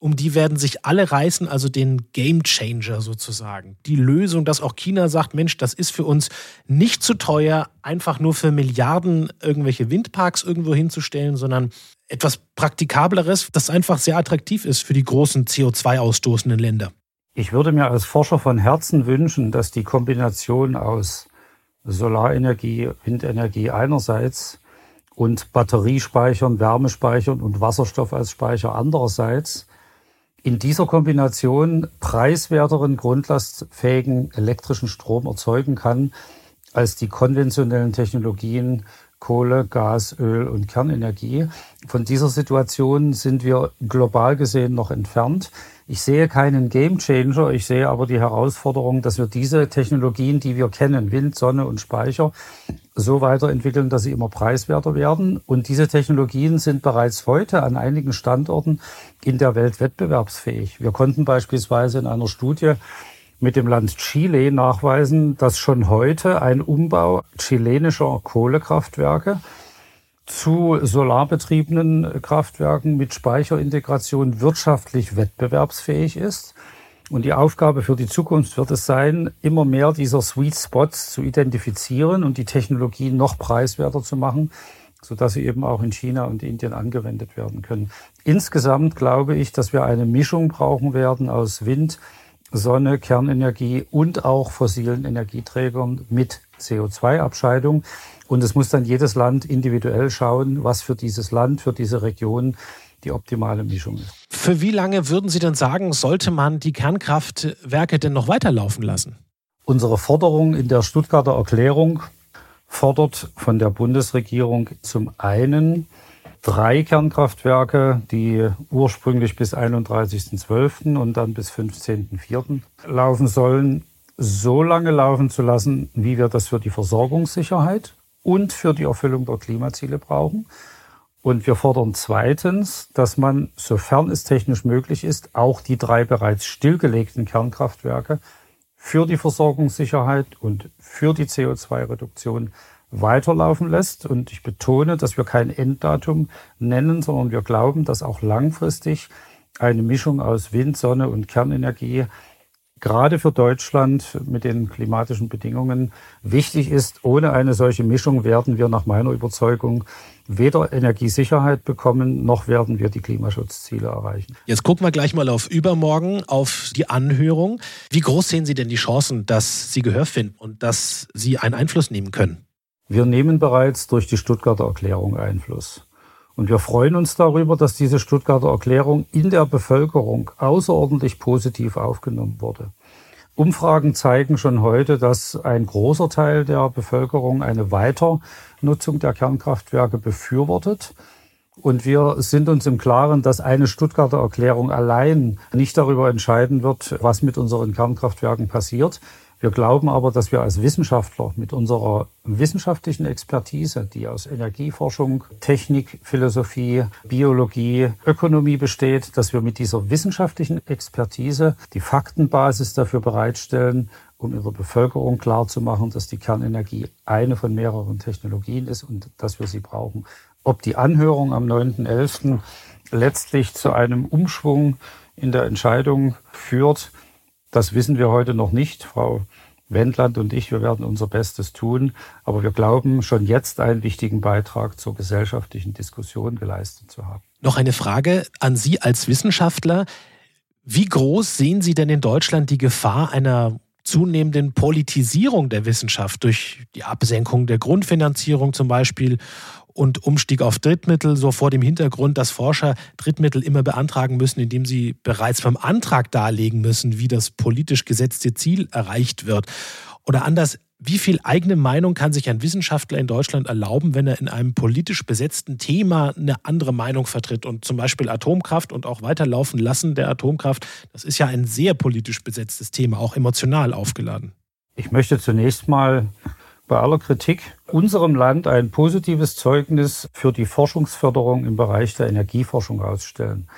um die werden sich alle reißen, also den Game Changer sozusagen. Die Lösung, dass auch China sagt, Mensch, das ist für uns nicht zu teuer, einfach nur für Milliarden irgendwelche Windparks irgendwo hinzustellen, sondern etwas Praktikableres, das einfach sehr attraktiv ist für die großen CO2-ausstoßenden Länder. Ich würde mir als Forscher von Herzen wünschen, dass die Kombination aus Solarenergie, Windenergie einerseits und Batteriespeichern, Wärmespeichern und Wasserstoff als Speicher andererseits in dieser Kombination preiswerteren, grundlastfähigen elektrischen Strom erzeugen kann als die konventionellen Technologien Kohle, Gas, Öl und Kernenergie. Von dieser Situation sind wir global gesehen noch entfernt. Ich sehe keinen Gamechanger. Ich sehe aber die Herausforderung, dass wir diese Technologien, die wir kennen, Wind, Sonne und Speicher, so weiterentwickeln, dass sie immer preiswerter werden. Und diese Technologien sind bereits heute an einigen Standorten in der Welt wettbewerbsfähig. Wir konnten beispielsweise in einer Studie mit dem Land Chile nachweisen, dass schon heute ein Umbau chilenischer Kohlekraftwerke zu solarbetriebenen Kraftwerken mit Speicherintegration wirtschaftlich wettbewerbsfähig ist. Und die Aufgabe für die Zukunft wird es sein, immer mehr dieser Sweet Spots zu identifizieren und die Technologie noch preiswerter zu machen, sodass sie eben auch in China und Indien angewendet werden können. Insgesamt glaube ich, dass wir eine Mischung brauchen werden aus Wind, Sonne, Kernenergie und auch fossilen Energieträgern mit CO2-Abscheidung. Und es muss dann jedes Land individuell schauen, was für dieses Land, für diese Region die optimale Mischung ist. Für wie lange würden Sie denn sagen, sollte man die Kernkraftwerke denn noch weiterlaufen lassen? Unsere Forderung in der Stuttgarter Erklärung fordert von der Bundesregierung zum einen drei Kernkraftwerke, die ursprünglich bis 31.12. und dann bis 15.04. laufen sollen, so lange laufen zu lassen, wie wir das für die Versorgungssicherheit und für die Erfüllung der Klimaziele brauchen. Und wir fordern zweitens, dass man, sofern es technisch möglich ist, auch die drei bereits stillgelegten Kernkraftwerke für die Versorgungssicherheit und für die CO2-Reduktion weiterlaufen lässt. Und ich betone, dass wir kein Enddatum nennen, sondern wir glauben, dass auch langfristig eine Mischung aus Wind, Sonne und Kernenergie gerade für Deutschland mit den klimatischen Bedingungen wichtig ist. Ohne eine solche Mischung werden wir nach meiner Überzeugung weder Energiesicherheit bekommen, noch werden wir die Klimaschutzziele erreichen. Jetzt gucken wir gleich mal auf übermorgen, auf die Anhörung. Wie groß sehen Sie denn die Chancen, dass Sie Gehör finden und dass Sie einen Einfluss nehmen können? Wir nehmen bereits durch die Stuttgarter Erklärung Einfluss. Und wir freuen uns darüber, dass diese Stuttgarter Erklärung in der Bevölkerung außerordentlich positiv aufgenommen wurde. Umfragen zeigen schon heute, dass ein großer Teil der Bevölkerung eine Weiternutzung der Kernkraftwerke befürwortet. Und wir sind uns im Klaren, dass eine Stuttgarter Erklärung allein nicht darüber entscheiden wird, was mit unseren Kernkraftwerken passiert. Wir glauben aber, dass wir als Wissenschaftler mit unserer wissenschaftlichen Expertise, die aus Energieforschung, Technik, Philosophie, Biologie, Ökonomie besteht, dass wir mit dieser wissenschaftlichen Expertise die Faktenbasis dafür bereitstellen, um in der Bevölkerung klarzumachen, dass die Kernenergie eine von mehreren Technologien ist und dass wir sie brauchen. Ob die Anhörung am 9.11. letztlich zu einem Umschwung in der Entscheidung führt, das wissen wir heute noch nicht. Frau Wendland und ich, wir werden unser Bestes tun. Aber wir glauben, schon jetzt einen wichtigen Beitrag zur gesellschaftlichen Diskussion geleistet zu haben. Noch eine Frage an Sie als Wissenschaftler. Wie groß sehen Sie denn in Deutschland die Gefahr einer zunehmenden Politisierung der Wissenschaft durch die Absenkung der Grundfinanzierung zum Beispiel und Umstieg auf Drittmittel, so vor dem Hintergrund, dass Forscher Drittmittel immer beantragen müssen, indem sie bereits beim Antrag darlegen müssen, wie das politisch gesetzte Ziel erreicht wird. Oder anders, wie viel eigene Meinung kann sich ein Wissenschaftler in Deutschland erlauben, wenn er in einem politisch besetzten Thema eine andere Meinung vertritt? Und zum Beispiel Atomkraft und auch weiterlaufen lassen der Atomkraft, das ist ja ein sehr politisch besetztes Thema, auch emotional aufgeladen. Ich möchte zunächst mal bei aller Kritik unserem Land ein positives Zeugnis für die Forschungsförderung im Bereich der Energieforschung ausstellen.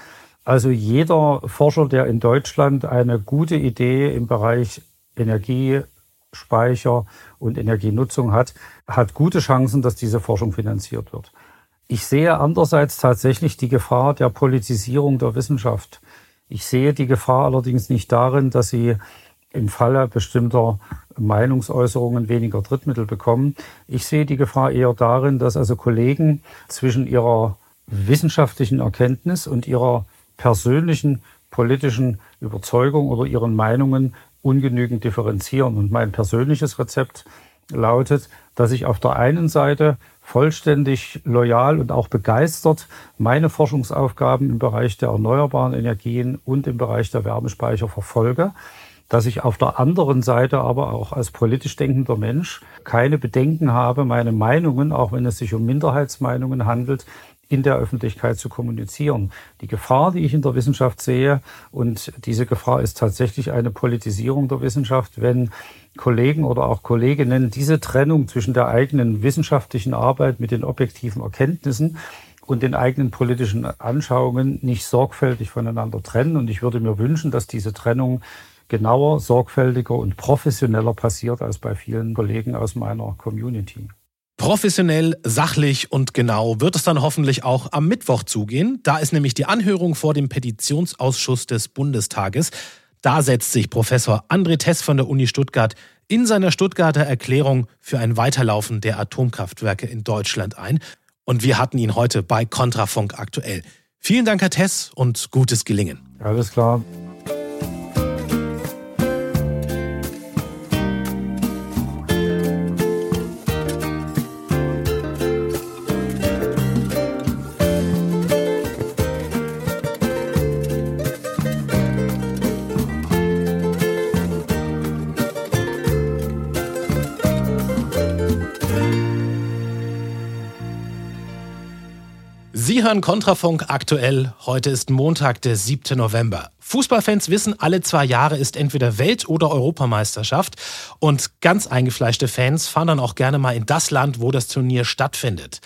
Also jeder Forscher, der in Deutschland eine gute Idee im Bereich Energiespeicher und Energienutzung hat, hat gute Chancen, dass diese Forschung finanziert wird. Ich sehe andererseits tatsächlich die Gefahr der Politisierung der Wissenschaft. Ich sehe die Gefahr allerdings nicht darin, dass sie im Falle bestimmter Meinungsäußerungen weniger Drittmittel bekommen. Ich sehe die Gefahr eher darin, dass also Kollegen zwischen ihrer wissenschaftlichen Erkenntnis und ihrer persönlichen politischen Überzeugung oder ihren Meinungen ungenügend differenzieren. Und mein persönliches Rezept lautet, dass ich auf der einen Seite vollständig loyal und auch begeistert meine Forschungsaufgaben im Bereich der erneuerbaren Energien und im Bereich der Wärmespeicher verfolge dass ich auf der anderen Seite aber auch als politisch denkender Mensch keine Bedenken habe, meine Meinungen, auch wenn es sich um Minderheitsmeinungen handelt, in der Öffentlichkeit zu kommunizieren. Die Gefahr, die ich in der Wissenschaft sehe, und diese Gefahr ist tatsächlich eine Politisierung der Wissenschaft, wenn Kollegen oder auch Kolleginnen diese Trennung zwischen der eigenen wissenschaftlichen Arbeit mit den objektiven Erkenntnissen und den eigenen politischen Anschauungen nicht sorgfältig voneinander trennen. Und ich würde mir wünschen, dass diese Trennung genauer, sorgfältiger und professioneller passiert als bei vielen Kollegen aus meiner Community. Professionell, sachlich und genau wird es dann hoffentlich auch am Mittwoch zugehen. Da ist nämlich die Anhörung vor dem Petitionsausschuss des Bundestages. Da setzt sich Professor André Tess von der Uni Stuttgart in seiner Stuttgarter Erklärung für ein Weiterlaufen der Atomkraftwerke in Deutschland ein. Und wir hatten ihn heute bei Kontrafunk aktuell. Vielen Dank, Herr Tess, und gutes Gelingen. Alles klar. Sie hören Kontrafunk aktuell. Heute ist Montag, der 7. November. Fußballfans wissen, alle zwei Jahre ist entweder Welt- oder Europameisterschaft. Und ganz eingefleischte Fans fahren dann auch gerne mal in das Land, wo das Turnier stattfindet.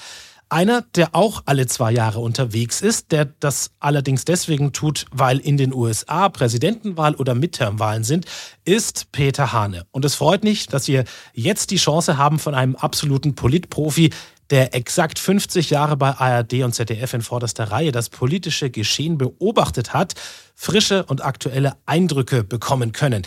Einer, der auch alle zwei Jahre unterwegs ist, der das allerdings deswegen tut, weil in den USA Präsidentenwahl oder Midtermwahlen sind, ist Peter Hane. Und es freut mich, dass wir jetzt die Chance haben, von einem absoluten Politprofi der exakt 50 Jahre bei ARD und ZDF in vorderster Reihe das politische Geschehen beobachtet hat, frische und aktuelle Eindrücke bekommen können.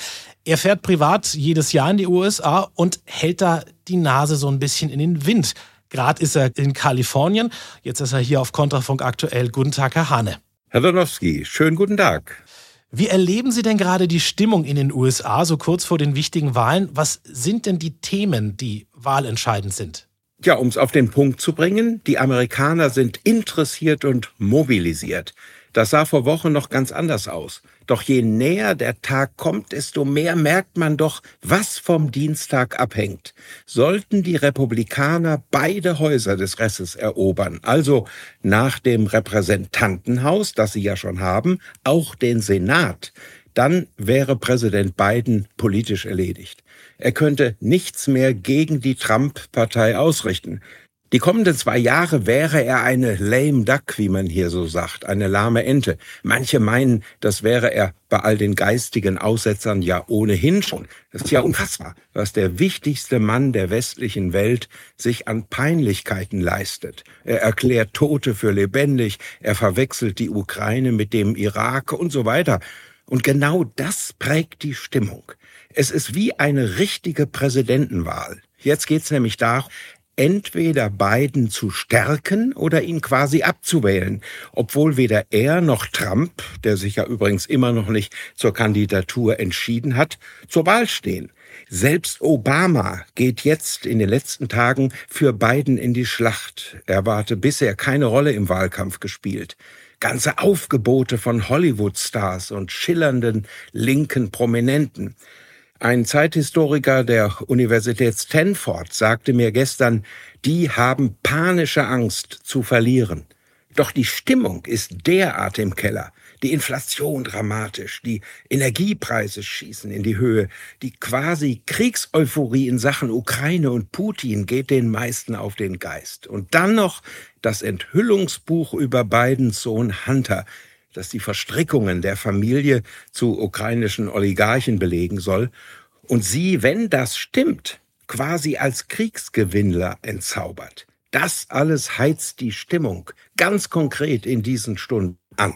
Er fährt privat jedes Jahr in die USA und hält da die Nase so ein bisschen in den Wind. Gerade ist er in Kalifornien, jetzt ist er hier auf Kontrafunk aktuell. Guten Tag, Herr Hane. Herr Donowski, schönen guten Tag. Wie erleben Sie denn gerade die Stimmung in den USA so kurz vor den wichtigen Wahlen? Was sind denn die Themen, die wahlentscheidend sind? Ja, um es auf den Punkt zu bringen, die Amerikaner sind interessiert und mobilisiert. Das sah vor Wochen noch ganz anders aus. Doch je näher der Tag kommt, desto mehr merkt man doch, was vom Dienstag abhängt. Sollten die Republikaner beide Häuser des Resses erobern, also nach dem Repräsentantenhaus, das sie ja schon haben, auch den Senat, dann wäre Präsident Biden politisch erledigt. Er könnte nichts mehr gegen die Trump-Partei ausrichten. Die kommenden zwei Jahre wäre er eine lame duck, wie man hier so sagt, eine lahme Ente. Manche meinen, das wäre er bei all den geistigen Aussetzern ja ohnehin schon. Das ist ja unfassbar, was der wichtigste Mann der westlichen Welt sich an Peinlichkeiten leistet. Er erklärt Tote für lebendig, er verwechselt die Ukraine mit dem Irak und so weiter. Und genau das prägt die Stimmung. Es ist wie eine richtige Präsidentenwahl. Jetzt geht es nämlich darum, entweder Biden zu stärken oder ihn quasi abzuwählen, obwohl weder er noch Trump, der sich ja übrigens immer noch nicht zur Kandidatur entschieden hat, zur Wahl stehen. Selbst Obama geht jetzt in den letzten Tagen für Biden in die Schlacht. Er warte bisher keine Rolle im Wahlkampf gespielt. Ganze Aufgebote von Hollywood-Stars und schillernden linken Prominenten. Ein Zeithistoriker der Universität Stanford sagte mir gestern, die haben panische Angst zu verlieren. Doch die Stimmung ist derart im Keller, die Inflation dramatisch, die Energiepreise schießen in die Höhe, die quasi Kriegseuphorie in Sachen Ukraine und Putin geht den meisten auf den Geist. Und dann noch das Enthüllungsbuch über Bidens Sohn Hunter, das die Verstrickungen der Familie zu ukrainischen Oligarchen belegen soll und sie, wenn das stimmt, quasi als Kriegsgewinnler entzaubert. Das alles heizt die Stimmung ganz konkret in diesen Stunden an.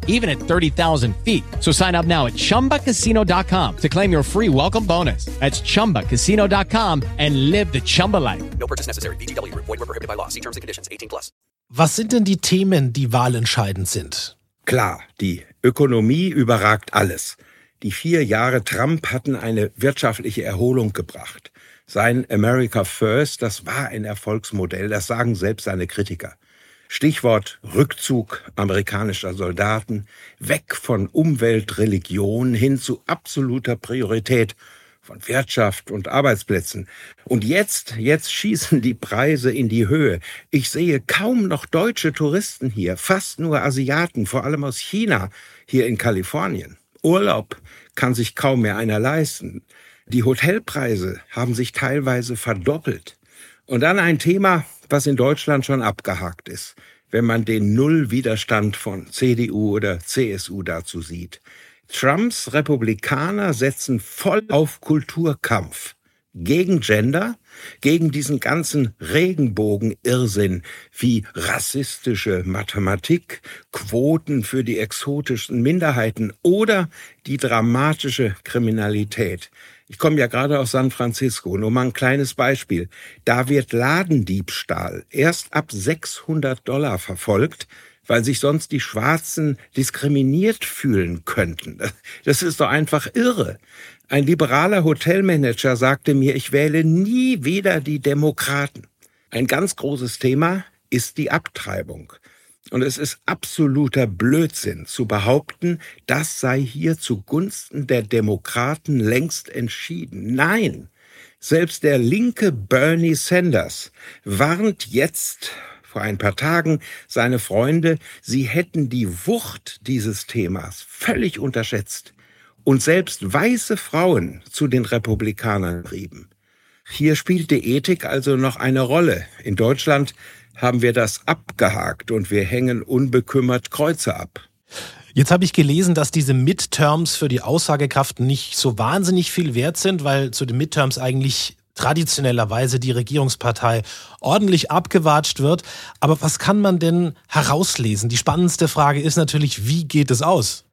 even at 30,000 feet. So sign up now at chumbacasino.com to claim your free welcome bonus. That's chumbacasino.com and live the Chumba life. No purchase necessary. VGW Group. Void were prohibited by law. See terms and conditions. 18 plus. Was sind denn die Themen, die wahlentscheidend sind? Klar, die Ökonomie überragt alles. Die vier Jahre Trump hatten eine wirtschaftliche Erholung gebracht. Sein America First, das war ein Erfolgsmodell, das sagen selbst seine Kritiker. Stichwort Rückzug amerikanischer Soldaten, weg von Umwelt, Religion hin zu absoluter Priorität von Wirtschaft und Arbeitsplätzen. Und jetzt, jetzt schießen die Preise in die Höhe. Ich sehe kaum noch deutsche Touristen hier, fast nur Asiaten, vor allem aus China, hier in Kalifornien. Urlaub kann sich kaum mehr einer leisten. Die Hotelpreise haben sich teilweise verdoppelt. Und dann ein Thema, was in Deutschland schon abgehakt ist, wenn man den Nullwiderstand von CDU oder CSU dazu sieht. Trumps Republikaner setzen voll auf Kulturkampf gegen Gender, gegen diesen ganzen Regenbogen-Irrsinn wie rassistische Mathematik, Quoten für die exotischen Minderheiten oder die dramatische Kriminalität. Ich komme ja gerade aus San Francisco, nur mal ein kleines Beispiel. Da wird Ladendiebstahl erst ab 600 Dollar verfolgt, weil sich sonst die Schwarzen diskriminiert fühlen könnten. Das ist doch einfach irre. Ein liberaler Hotelmanager sagte mir, ich wähle nie wieder die Demokraten. Ein ganz großes Thema ist die Abtreibung. Und es ist absoluter Blödsinn zu behaupten, das sei hier zugunsten der Demokraten längst entschieden. Nein, selbst der linke Bernie Sanders warnt jetzt vor ein paar Tagen seine Freunde, sie hätten die Wucht dieses Themas völlig unterschätzt und selbst weiße Frauen zu den Republikanern trieben. Hier spielt die Ethik also noch eine Rolle. In Deutschland haben wir das abgehakt und wir hängen unbekümmert Kreuze ab. Jetzt habe ich gelesen, dass diese Midterms für die Aussagekraft nicht so wahnsinnig viel wert sind, weil zu den Midterms eigentlich traditionellerweise die Regierungspartei ordentlich abgewatscht wird. Aber was kann man denn herauslesen? Die spannendste Frage ist natürlich, wie geht es aus?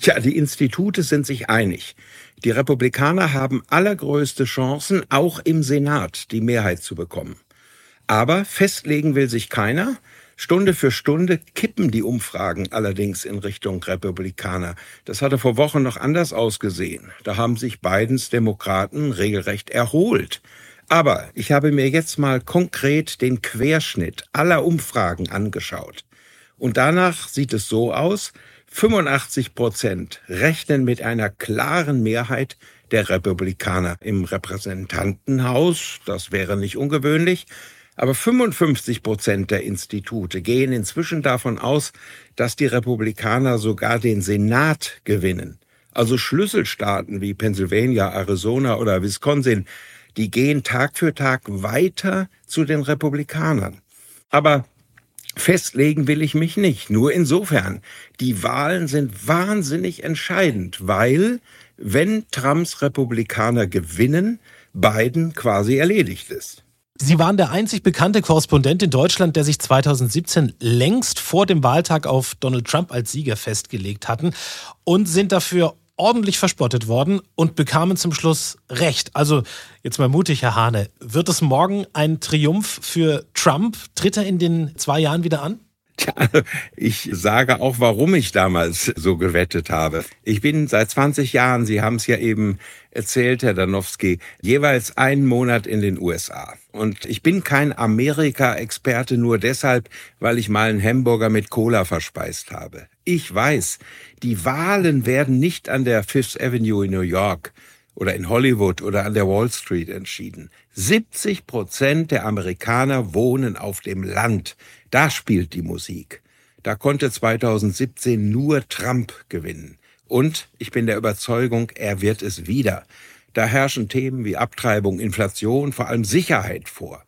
Ja, die Institute sind sich einig. Die Republikaner haben allergrößte Chancen, auch im Senat die Mehrheit zu bekommen. Aber festlegen will sich keiner. Stunde für Stunde kippen die Umfragen allerdings in Richtung Republikaner. Das hatte vor Wochen noch anders ausgesehen. Da haben sich Bidens Demokraten regelrecht erholt. Aber ich habe mir jetzt mal konkret den Querschnitt aller Umfragen angeschaut. Und danach sieht es so aus, 85 Prozent rechnen mit einer klaren Mehrheit der Republikaner im Repräsentantenhaus. Das wäre nicht ungewöhnlich. Aber 55 Prozent der Institute gehen inzwischen davon aus, dass die Republikaner sogar den Senat gewinnen. Also Schlüsselstaaten wie Pennsylvania, Arizona oder Wisconsin, die gehen Tag für Tag weiter zu den Republikanern. Aber festlegen will ich mich nicht. Nur insofern, die Wahlen sind wahnsinnig entscheidend, weil wenn Trumps Republikaner gewinnen, Biden quasi erledigt ist. Sie waren der einzig bekannte Korrespondent in Deutschland, der sich 2017 längst vor dem Wahltag auf Donald Trump als Sieger festgelegt hatten und sind dafür ordentlich verspottet worden und bekamen zum Schluss Recht. Also jetzt mal mutig, Herr Hahne. Wird es morgen ein Triumph für Trump? Tritt er in den zwei Jahren wieder an? Tja, ich sage auch, warum ich damals so gewettet habe. Ich bin seit 20 Jahren, Sie haben es ja eben erzählt, Herr Danowski, jeweils einen Monat in den USA. Und ich bin kein Amerika-Experte nur deshalb, weil ich mal einen Hamburger mit Cola verspeist habe. Ich weiß, die Wahlen werden nicht an der Fifth Avenue in New York oder in Hollywood oder an der Wall Street entschieden. 70 Prozent der Amerikaner wohnen auf dem Land. Da spielt die Musik. Da konnte 2017 nur Trump gewinnen. Und ich bin der Überzeugung, er wird es wieder. Da herrschen Themen wie Abtreibung, Inflation, vor allem Sicherheit vor.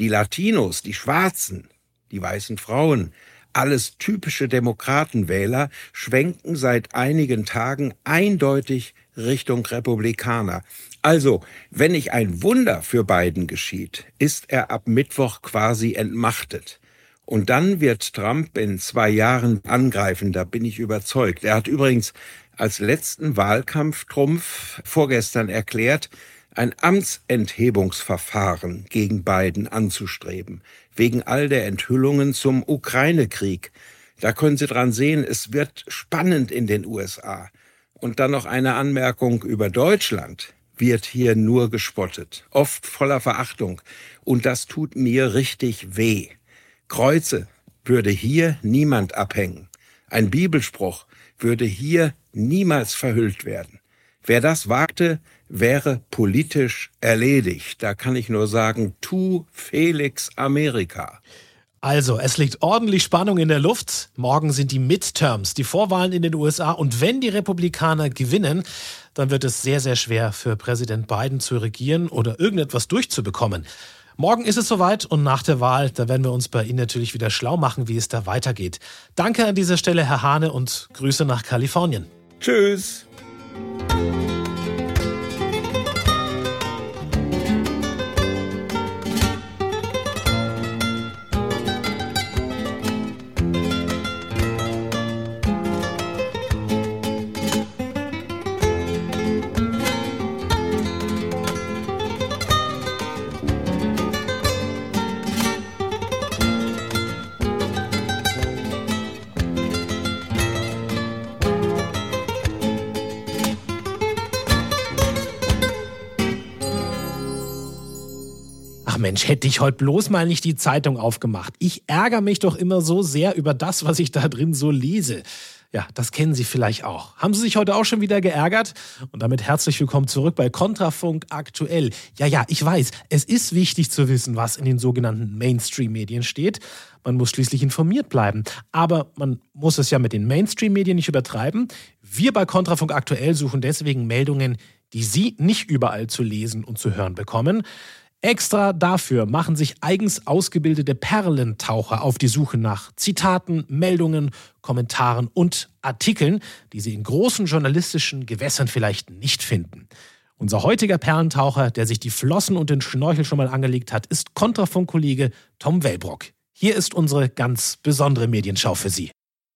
Die Latinos, die Schwarzen, die weißen Frauen, alles typische Demokratenwähler schwenken seit einigen Tagen eindeutig Richtung Republikaner. Also, wenn nicht ein Wunder für Biden geschieht, ist er ab Mittwoch quasi entmachtet. Und dann wird Trump in zwei Jahren angreifen, da bin ich überzeugt. Er hat übrigens als letzten Wahlkampftrumpf vorgestern erklärt, ein Amtsenthebungsverfahren gegen Biden anzustreben, wegen all der Enthüllungen zum Ukraine-Krieg. Da können Sie dran sehen, es wird spannend in den USA. Und dann noch eine Anmerkung über Deutschland wird hier nur gespottet, oft voller Verachtung. Und das tut mir richtig weh. Kreuze würde hier niemand abhängen. Ein Bibelspruch würde hier niemals verhüllt werden. Wer das wagte, wäre politisch erledigt. Da kann ich nur sagen, tu Felix Amerika. Also, es liegt ordentlich Spannung in der Luft. Morgen sind die Midterms, die Vorwahlen in den USA. Und wenn die Republikaner gewinnen, dann wird es sehr, sehr schwer für Präsident Biden zu regieren oder irgendetwas durchzubekommen. Morgen ist es soweit und nach der Wahl, da werden wir uns bei Ihnen natürlich wieder schlau machen, wie es da weitergeht. Danke an dieser Stelle, Herr Hane, und Grüße nach Kalifornien. Tschüss. Mensch, hätte ich heute bloß mal nicht die Zeitung aufgemacht. Ich ärgere mich doch immer so sehr über das, was ich da drin so lese. Ja, das kennen Sie vielleicht auch. Haben Sie sich heute auch schon wieder geärgert? Und damit herzlich willkommen zurück bei Kontrafunk aktuell. Ja, ja, ich weiß, es ist wichtig zu wissen, was in den sogenannten Mainstream-Medien steht. Man muss schließlich informiert bleiben. Aber man muss es ja mit den Mainstream-Medien nicht übertreiben. Wir bei Kontrafunk aktuell suchen deswegen Meldungen, die Sie nicht überall zu lesen und zu hören bekommen. Extra dafür machen sich eigens ausgebildete Perlentaucher auf die Suche nach Zitaten, Meldungen, Kommentaren und Artikeln, die sie in großen journalistischen Gewässern vielleicht nicht finden. Unser heutiger Perlentaucher, der sich die Flossen und den Schnorchel schon mal angelegt hat, ist Kontrafunkkollege Tom Wellbrock. Hier ist unsere ganz besondere Medienschau für Sie.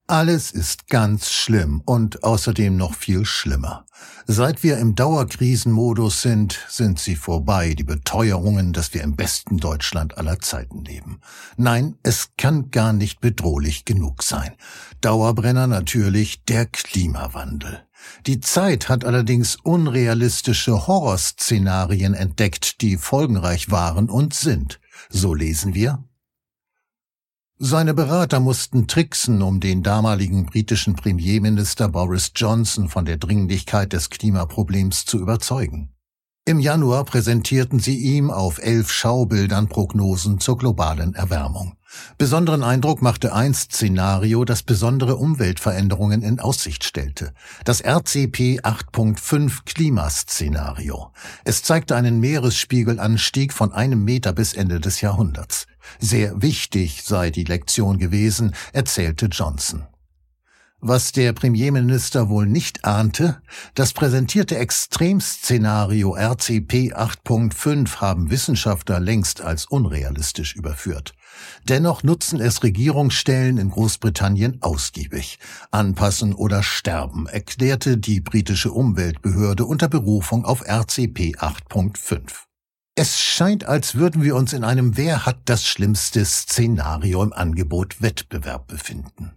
Alles ist ganz schlimm und außerdem noch viel schlimmer. Seit wir im Dauerkrisenmodus sind, sind sie vorbei, die Beteuerungen, dass wir im besten Deutschland aller Zeiten leben. Nein, es kann gar nicht bedrohlich genug sein. Dauerbrenner natürlich der Klimawandel. Die Zeit hat allerdings unrealistische Horrorszenarien entdeckt, die folgenreich waren und sind. So lesen wir seine Berater mussten tricksen, um den damaligen britischen Premierminister Boris Johnson von der Dringlichkeit des Klimaproblems zu überzeugen. Im Januar präsentierten sie ihm auf elf Schaubildern Prognosen zur globalen Erwärmung. Besonderen Eindruck machte ein Szenario, das besondere Umweltveränderungen in Aussicht stellte. Das RCP 8.5 Klimaszenario. Es zeigte einen Meeresspiegelanstieg von einem Meter bis Ende des Jahrhunderts. Sehr wichtig sei die Lektion gewesen, erzählte Johnson. Was der Premierminister wohl nicht ahnte, das präsentierte Extremszenario RCP 8.5 haben Wissenschaftler längst als unrealistisch überführt. Dennoch nutzen es Regierungsstellen in Großbritannien ausgiebig. Anpassen oder sterben, erklärte die britische Umweltbehörde unter Berufung auf RCP 8.5. Es scheint, als würden wir uns in einem Wer hat das schlimmste Szenario im Angebot Wettbewerb befinden.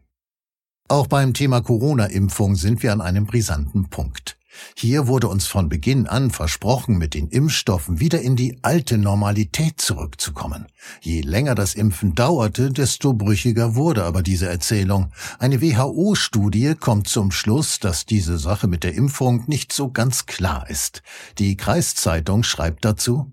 Auch beim Thema Corona-Impfung sind wir an einem brisanten Punkt. Hier wurde uns von Beginn an versprochen, mit den Impfstoffen wieder in die alte Normalität zurückzukommen. Je länger das Impfen dauerte, desto brüchiger wurde aber diese Erzählung. Eine WHO-Studie kommt zum Schluss, dass diese Sache mit der Impfung nicht so ganz klar ist. Die Kreiszeitung schreibt dazu,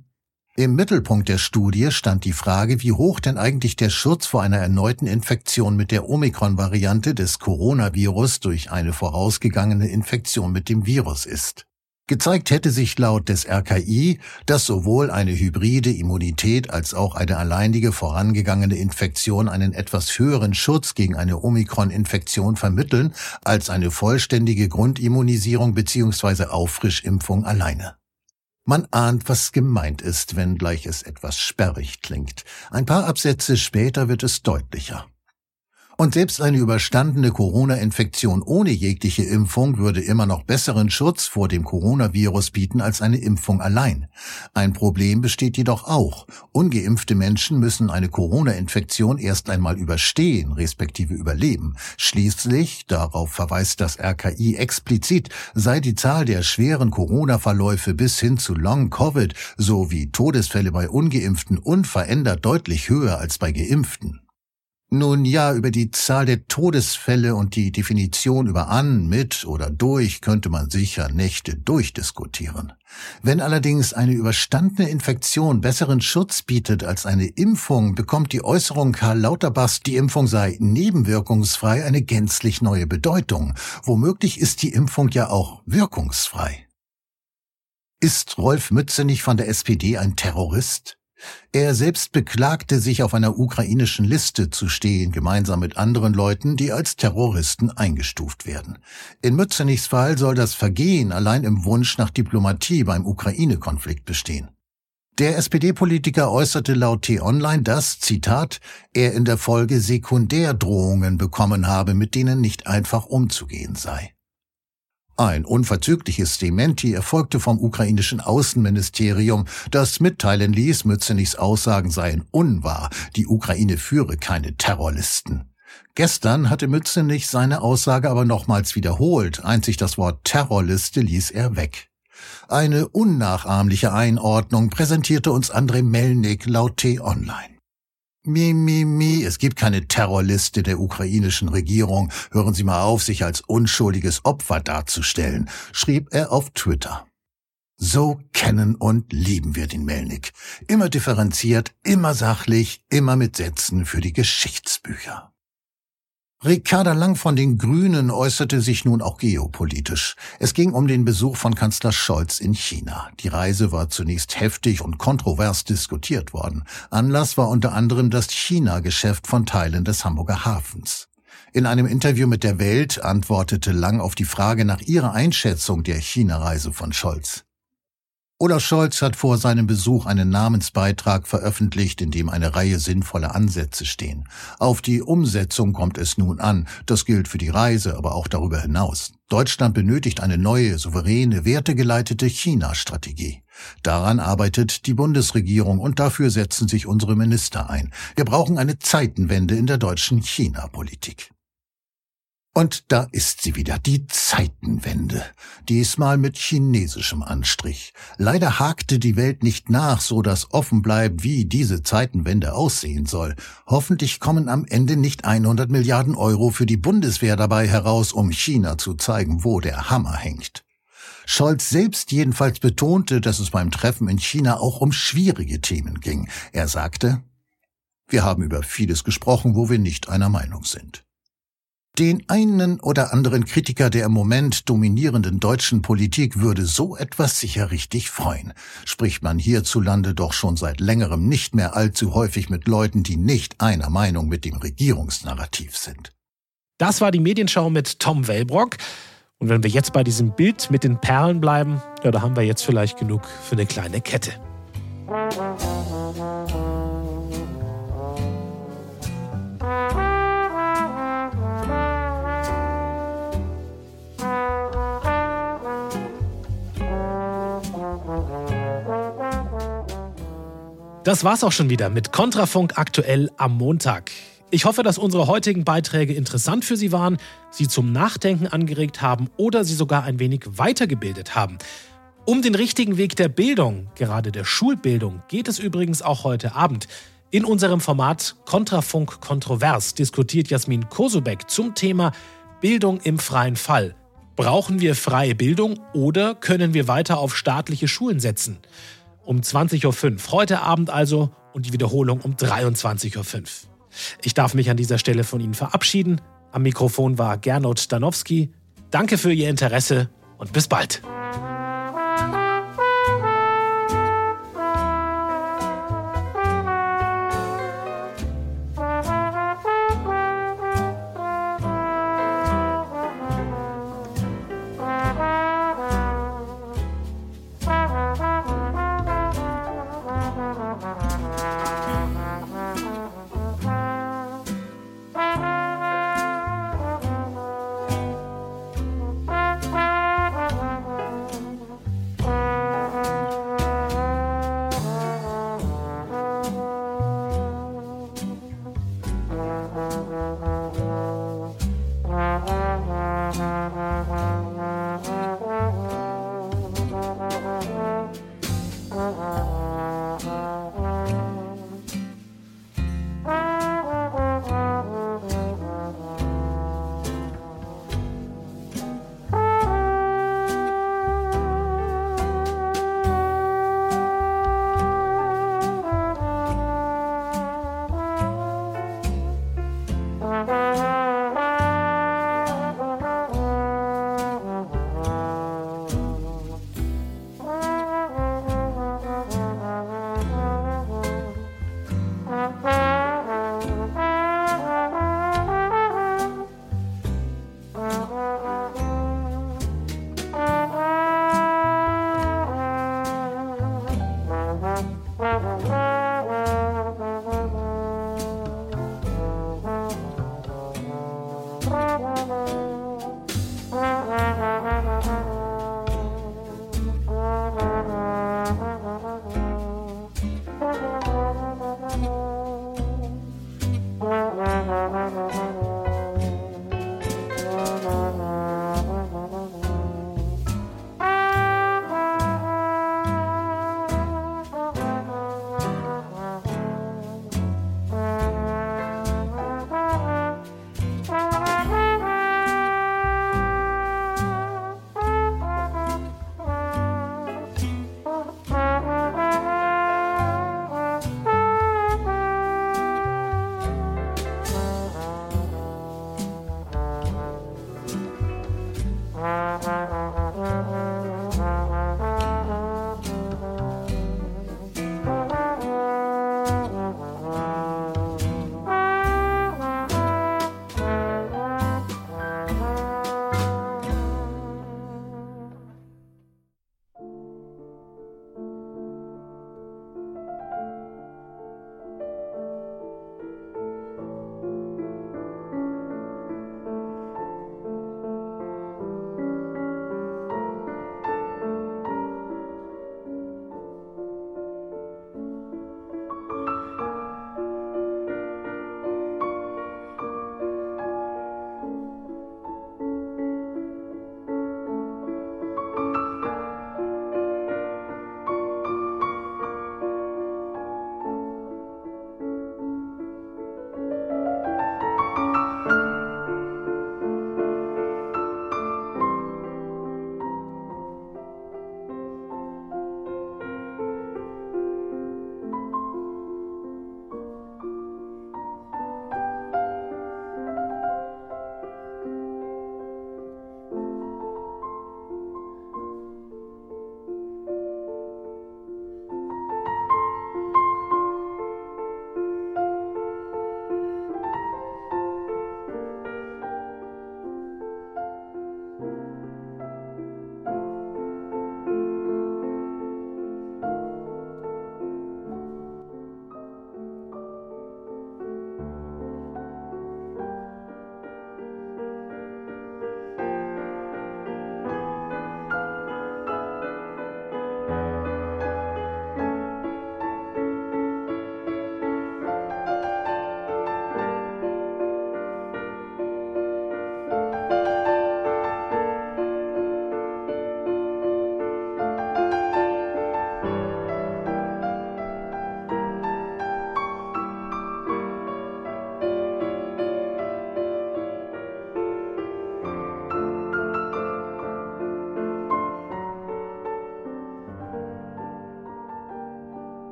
im Mittelpunkt der Studie stand die Frage, wie hoch denn eigentlich der Schutz vor einer erneuten Infektion mit der Omikron-Variante des Coronavirus durch eine vorausgegangene Infektion mit dem Virus ist. Gezeigt hätte sich laut des RKI, dass sowohl eine hybride Immunität als auch eine alleinige vorangegangene Infektion einen etwas höheren Schutz gegen eine Omikron-Infektion vermitteln als eine vollständige Grundimmunisierung bzw. Auffrischimpfung alleine. Man ahnt, was gemeint ist, wenngleich es etwas sperrig klingt. Ein paar Absätze später wird es deutlicher. Und selbst eine überstandene Corona-Infektion ohne jegliche Impfung würde immer noch besseren Schutz vor dem Coronavirus bieten als eine Impfung allein. Ein Problem besteht jedoch auch. Ungeimpfte Menschen müssen eine Corona-Infektion erst einmal überstehen, respektive überleben. Schließlich, darauf verweist das RKI explizit, sei die Zahl der schweren Corona-Verläufe bis hin zu Long-Covid sowie Todesfälle bei Ungeimpften unverändert deutlich höher als bei Geimpften. Nun ja, über die Zahl der Todesfälle und die Definition über an, mit oder durch könnte man sicher Nächte durchdiskutieren. Wenn allerdings eine überstandene Infektion besseren Schutz bietet als eine Impfung, bekommt die Äußerung Karl Lauterbachs, die Impfung sei nebenwirkungsfrei, eine gänzlich neue Bedeutung. Womöglich ist die Impfung ja auch wirkungsfrei. Ist Rolf Mützenich von der SPD ein Terrorist? Er selbst beklagte sich auf einer ukrainischen Liste zu stehen, gemeinsam mit anderen Leuten, die als Terroristen eingestuft werden. In Mützenichs Fall soll das Vergehen allein im Wunsch nach Diplomatie beim Ukraine-Konflikt bestehen. Der SPD-Politiker äußerte laut T-Online, dass, Zitat, er in der Folge Sekundärdrohungen bekommen habe, mit denen nicht einfach umzugehen sei. Ein unverzügliches Dementi erfolgte vom ukrainischen Außenministerium, das mitteilen ließ, Mützenichs Aussagen seien unwahr, die Ukraine führe keine Terrorlisten. Gestern hatte Mützenich seine Aussage aber nochmals wiederholt, einzig das Wort Terrorliste ließ er weg. Eine unnachahmliche Einordnung präsentierte uns André Melnik laut T-Online. Mi, mi, mi, es gibt keine Terrorliste der ukrainischen Regierung. Hören Sie mal auf, sich als unschuldiges Opfer darzustellen, schrieb er auf Twitter. So kennen und lieben wir den Melnik. Immer differenziert, immer sachlich, immer mit Sätzen für die Geschichtsbücher. Ricarda Lang von den Grünen äußerte sich nun auch geopolitisch. Es ging um den Besuch von Kanzler Scholz in China. Die Reise war zunächst heftig und kontrovers diskutiert worden. Anlass war unter anderem das China-Geschäft von Teilen des Hamburger Hafens. In einem Interview mit der Welt antwortete Lang auf die Frage nach ihrer Einschätzung der China-Reise von Scholz. Olaf Scholz hat vor seinem Besuch einen Namensbeitrag veröffentlicht, in dem eine Reihe sinnvoller Ansätze stehen. Auf die Umsetzung kommt es nun an. Das gilt für die Reise, aber auch darüber hinaus. Deutschland benötigt eine neue, souveräne, wertegeleitete China-Strategie. Daran arbeitet die Bundesregierung und dafür setzen sich unsere Minister ein. Wir brauchen eine Zeitenwende in der deutschen China-Politik. Und da ist sie wieder, die Zeitenwende. Diesmal mit chinesischem Anstrich. Leider hakte die Welt nicht nach, so dass offen bleibt, wie diese Zeitenwende aussehen soll. Hoffentlich kommen am Ende nicht 100 Milliarden Euro für die Bundeswehr dabei heraus, um China zu zeigen, wo der Hammer hängt. Scholz selbst jedenfalls betonte, dass es beim Treffen in China auch um schwierige Themen ging. Er sagte, wir haben über vieles gesprochen, wo wir nicht einer Meinung sind. Den einen oder anderen Kritiker der im Moment dominierenden deutschen Politik würde so etwas sicher richtig freuen. Spricht man hierzulande doch schon seit längerem nicht mehr allzu häufig mit Leuten, die nicht einer Meinung mit dem Regierungsnarrativ sind. Das war die Medienschau mit Tom Wellbrock. Und wenn wir jetzt bei diesem Bild mit den Perlen bleiben, ja, da haben wir jetzt vielleicht genug für eine kleine Kette. Das war's auch schon wieder mit Kontrafunk aktuell am Montag. Ich hoffe, dass unsere heutigen Beiträge interessant für Sie waren, Sie zum Nachdenken angeregt haben oder Sie sogar ein wenig weitergebildet haben. Um den richtigen Weg der Bildung, gerade der Schulbildung, geht es übrigens auch heute Abend. In unserem Format Kontrafunk Kontrovers diskutiert Jasmin Kosubek zum Thema Bildung im freien Fall. Brauchen wir freie Bildung oder können wir weiter auf staatliche Schulen setzen? Um 20.05 Uhr. Heute Abend also und die Wiederholung um 23.05 Uhr. Ich darf mich an dieser Stelle von Ihnen verabschieden. Am Mikrofon war Gernot Stanowski. Danke für Ihr Interesse und bis bald.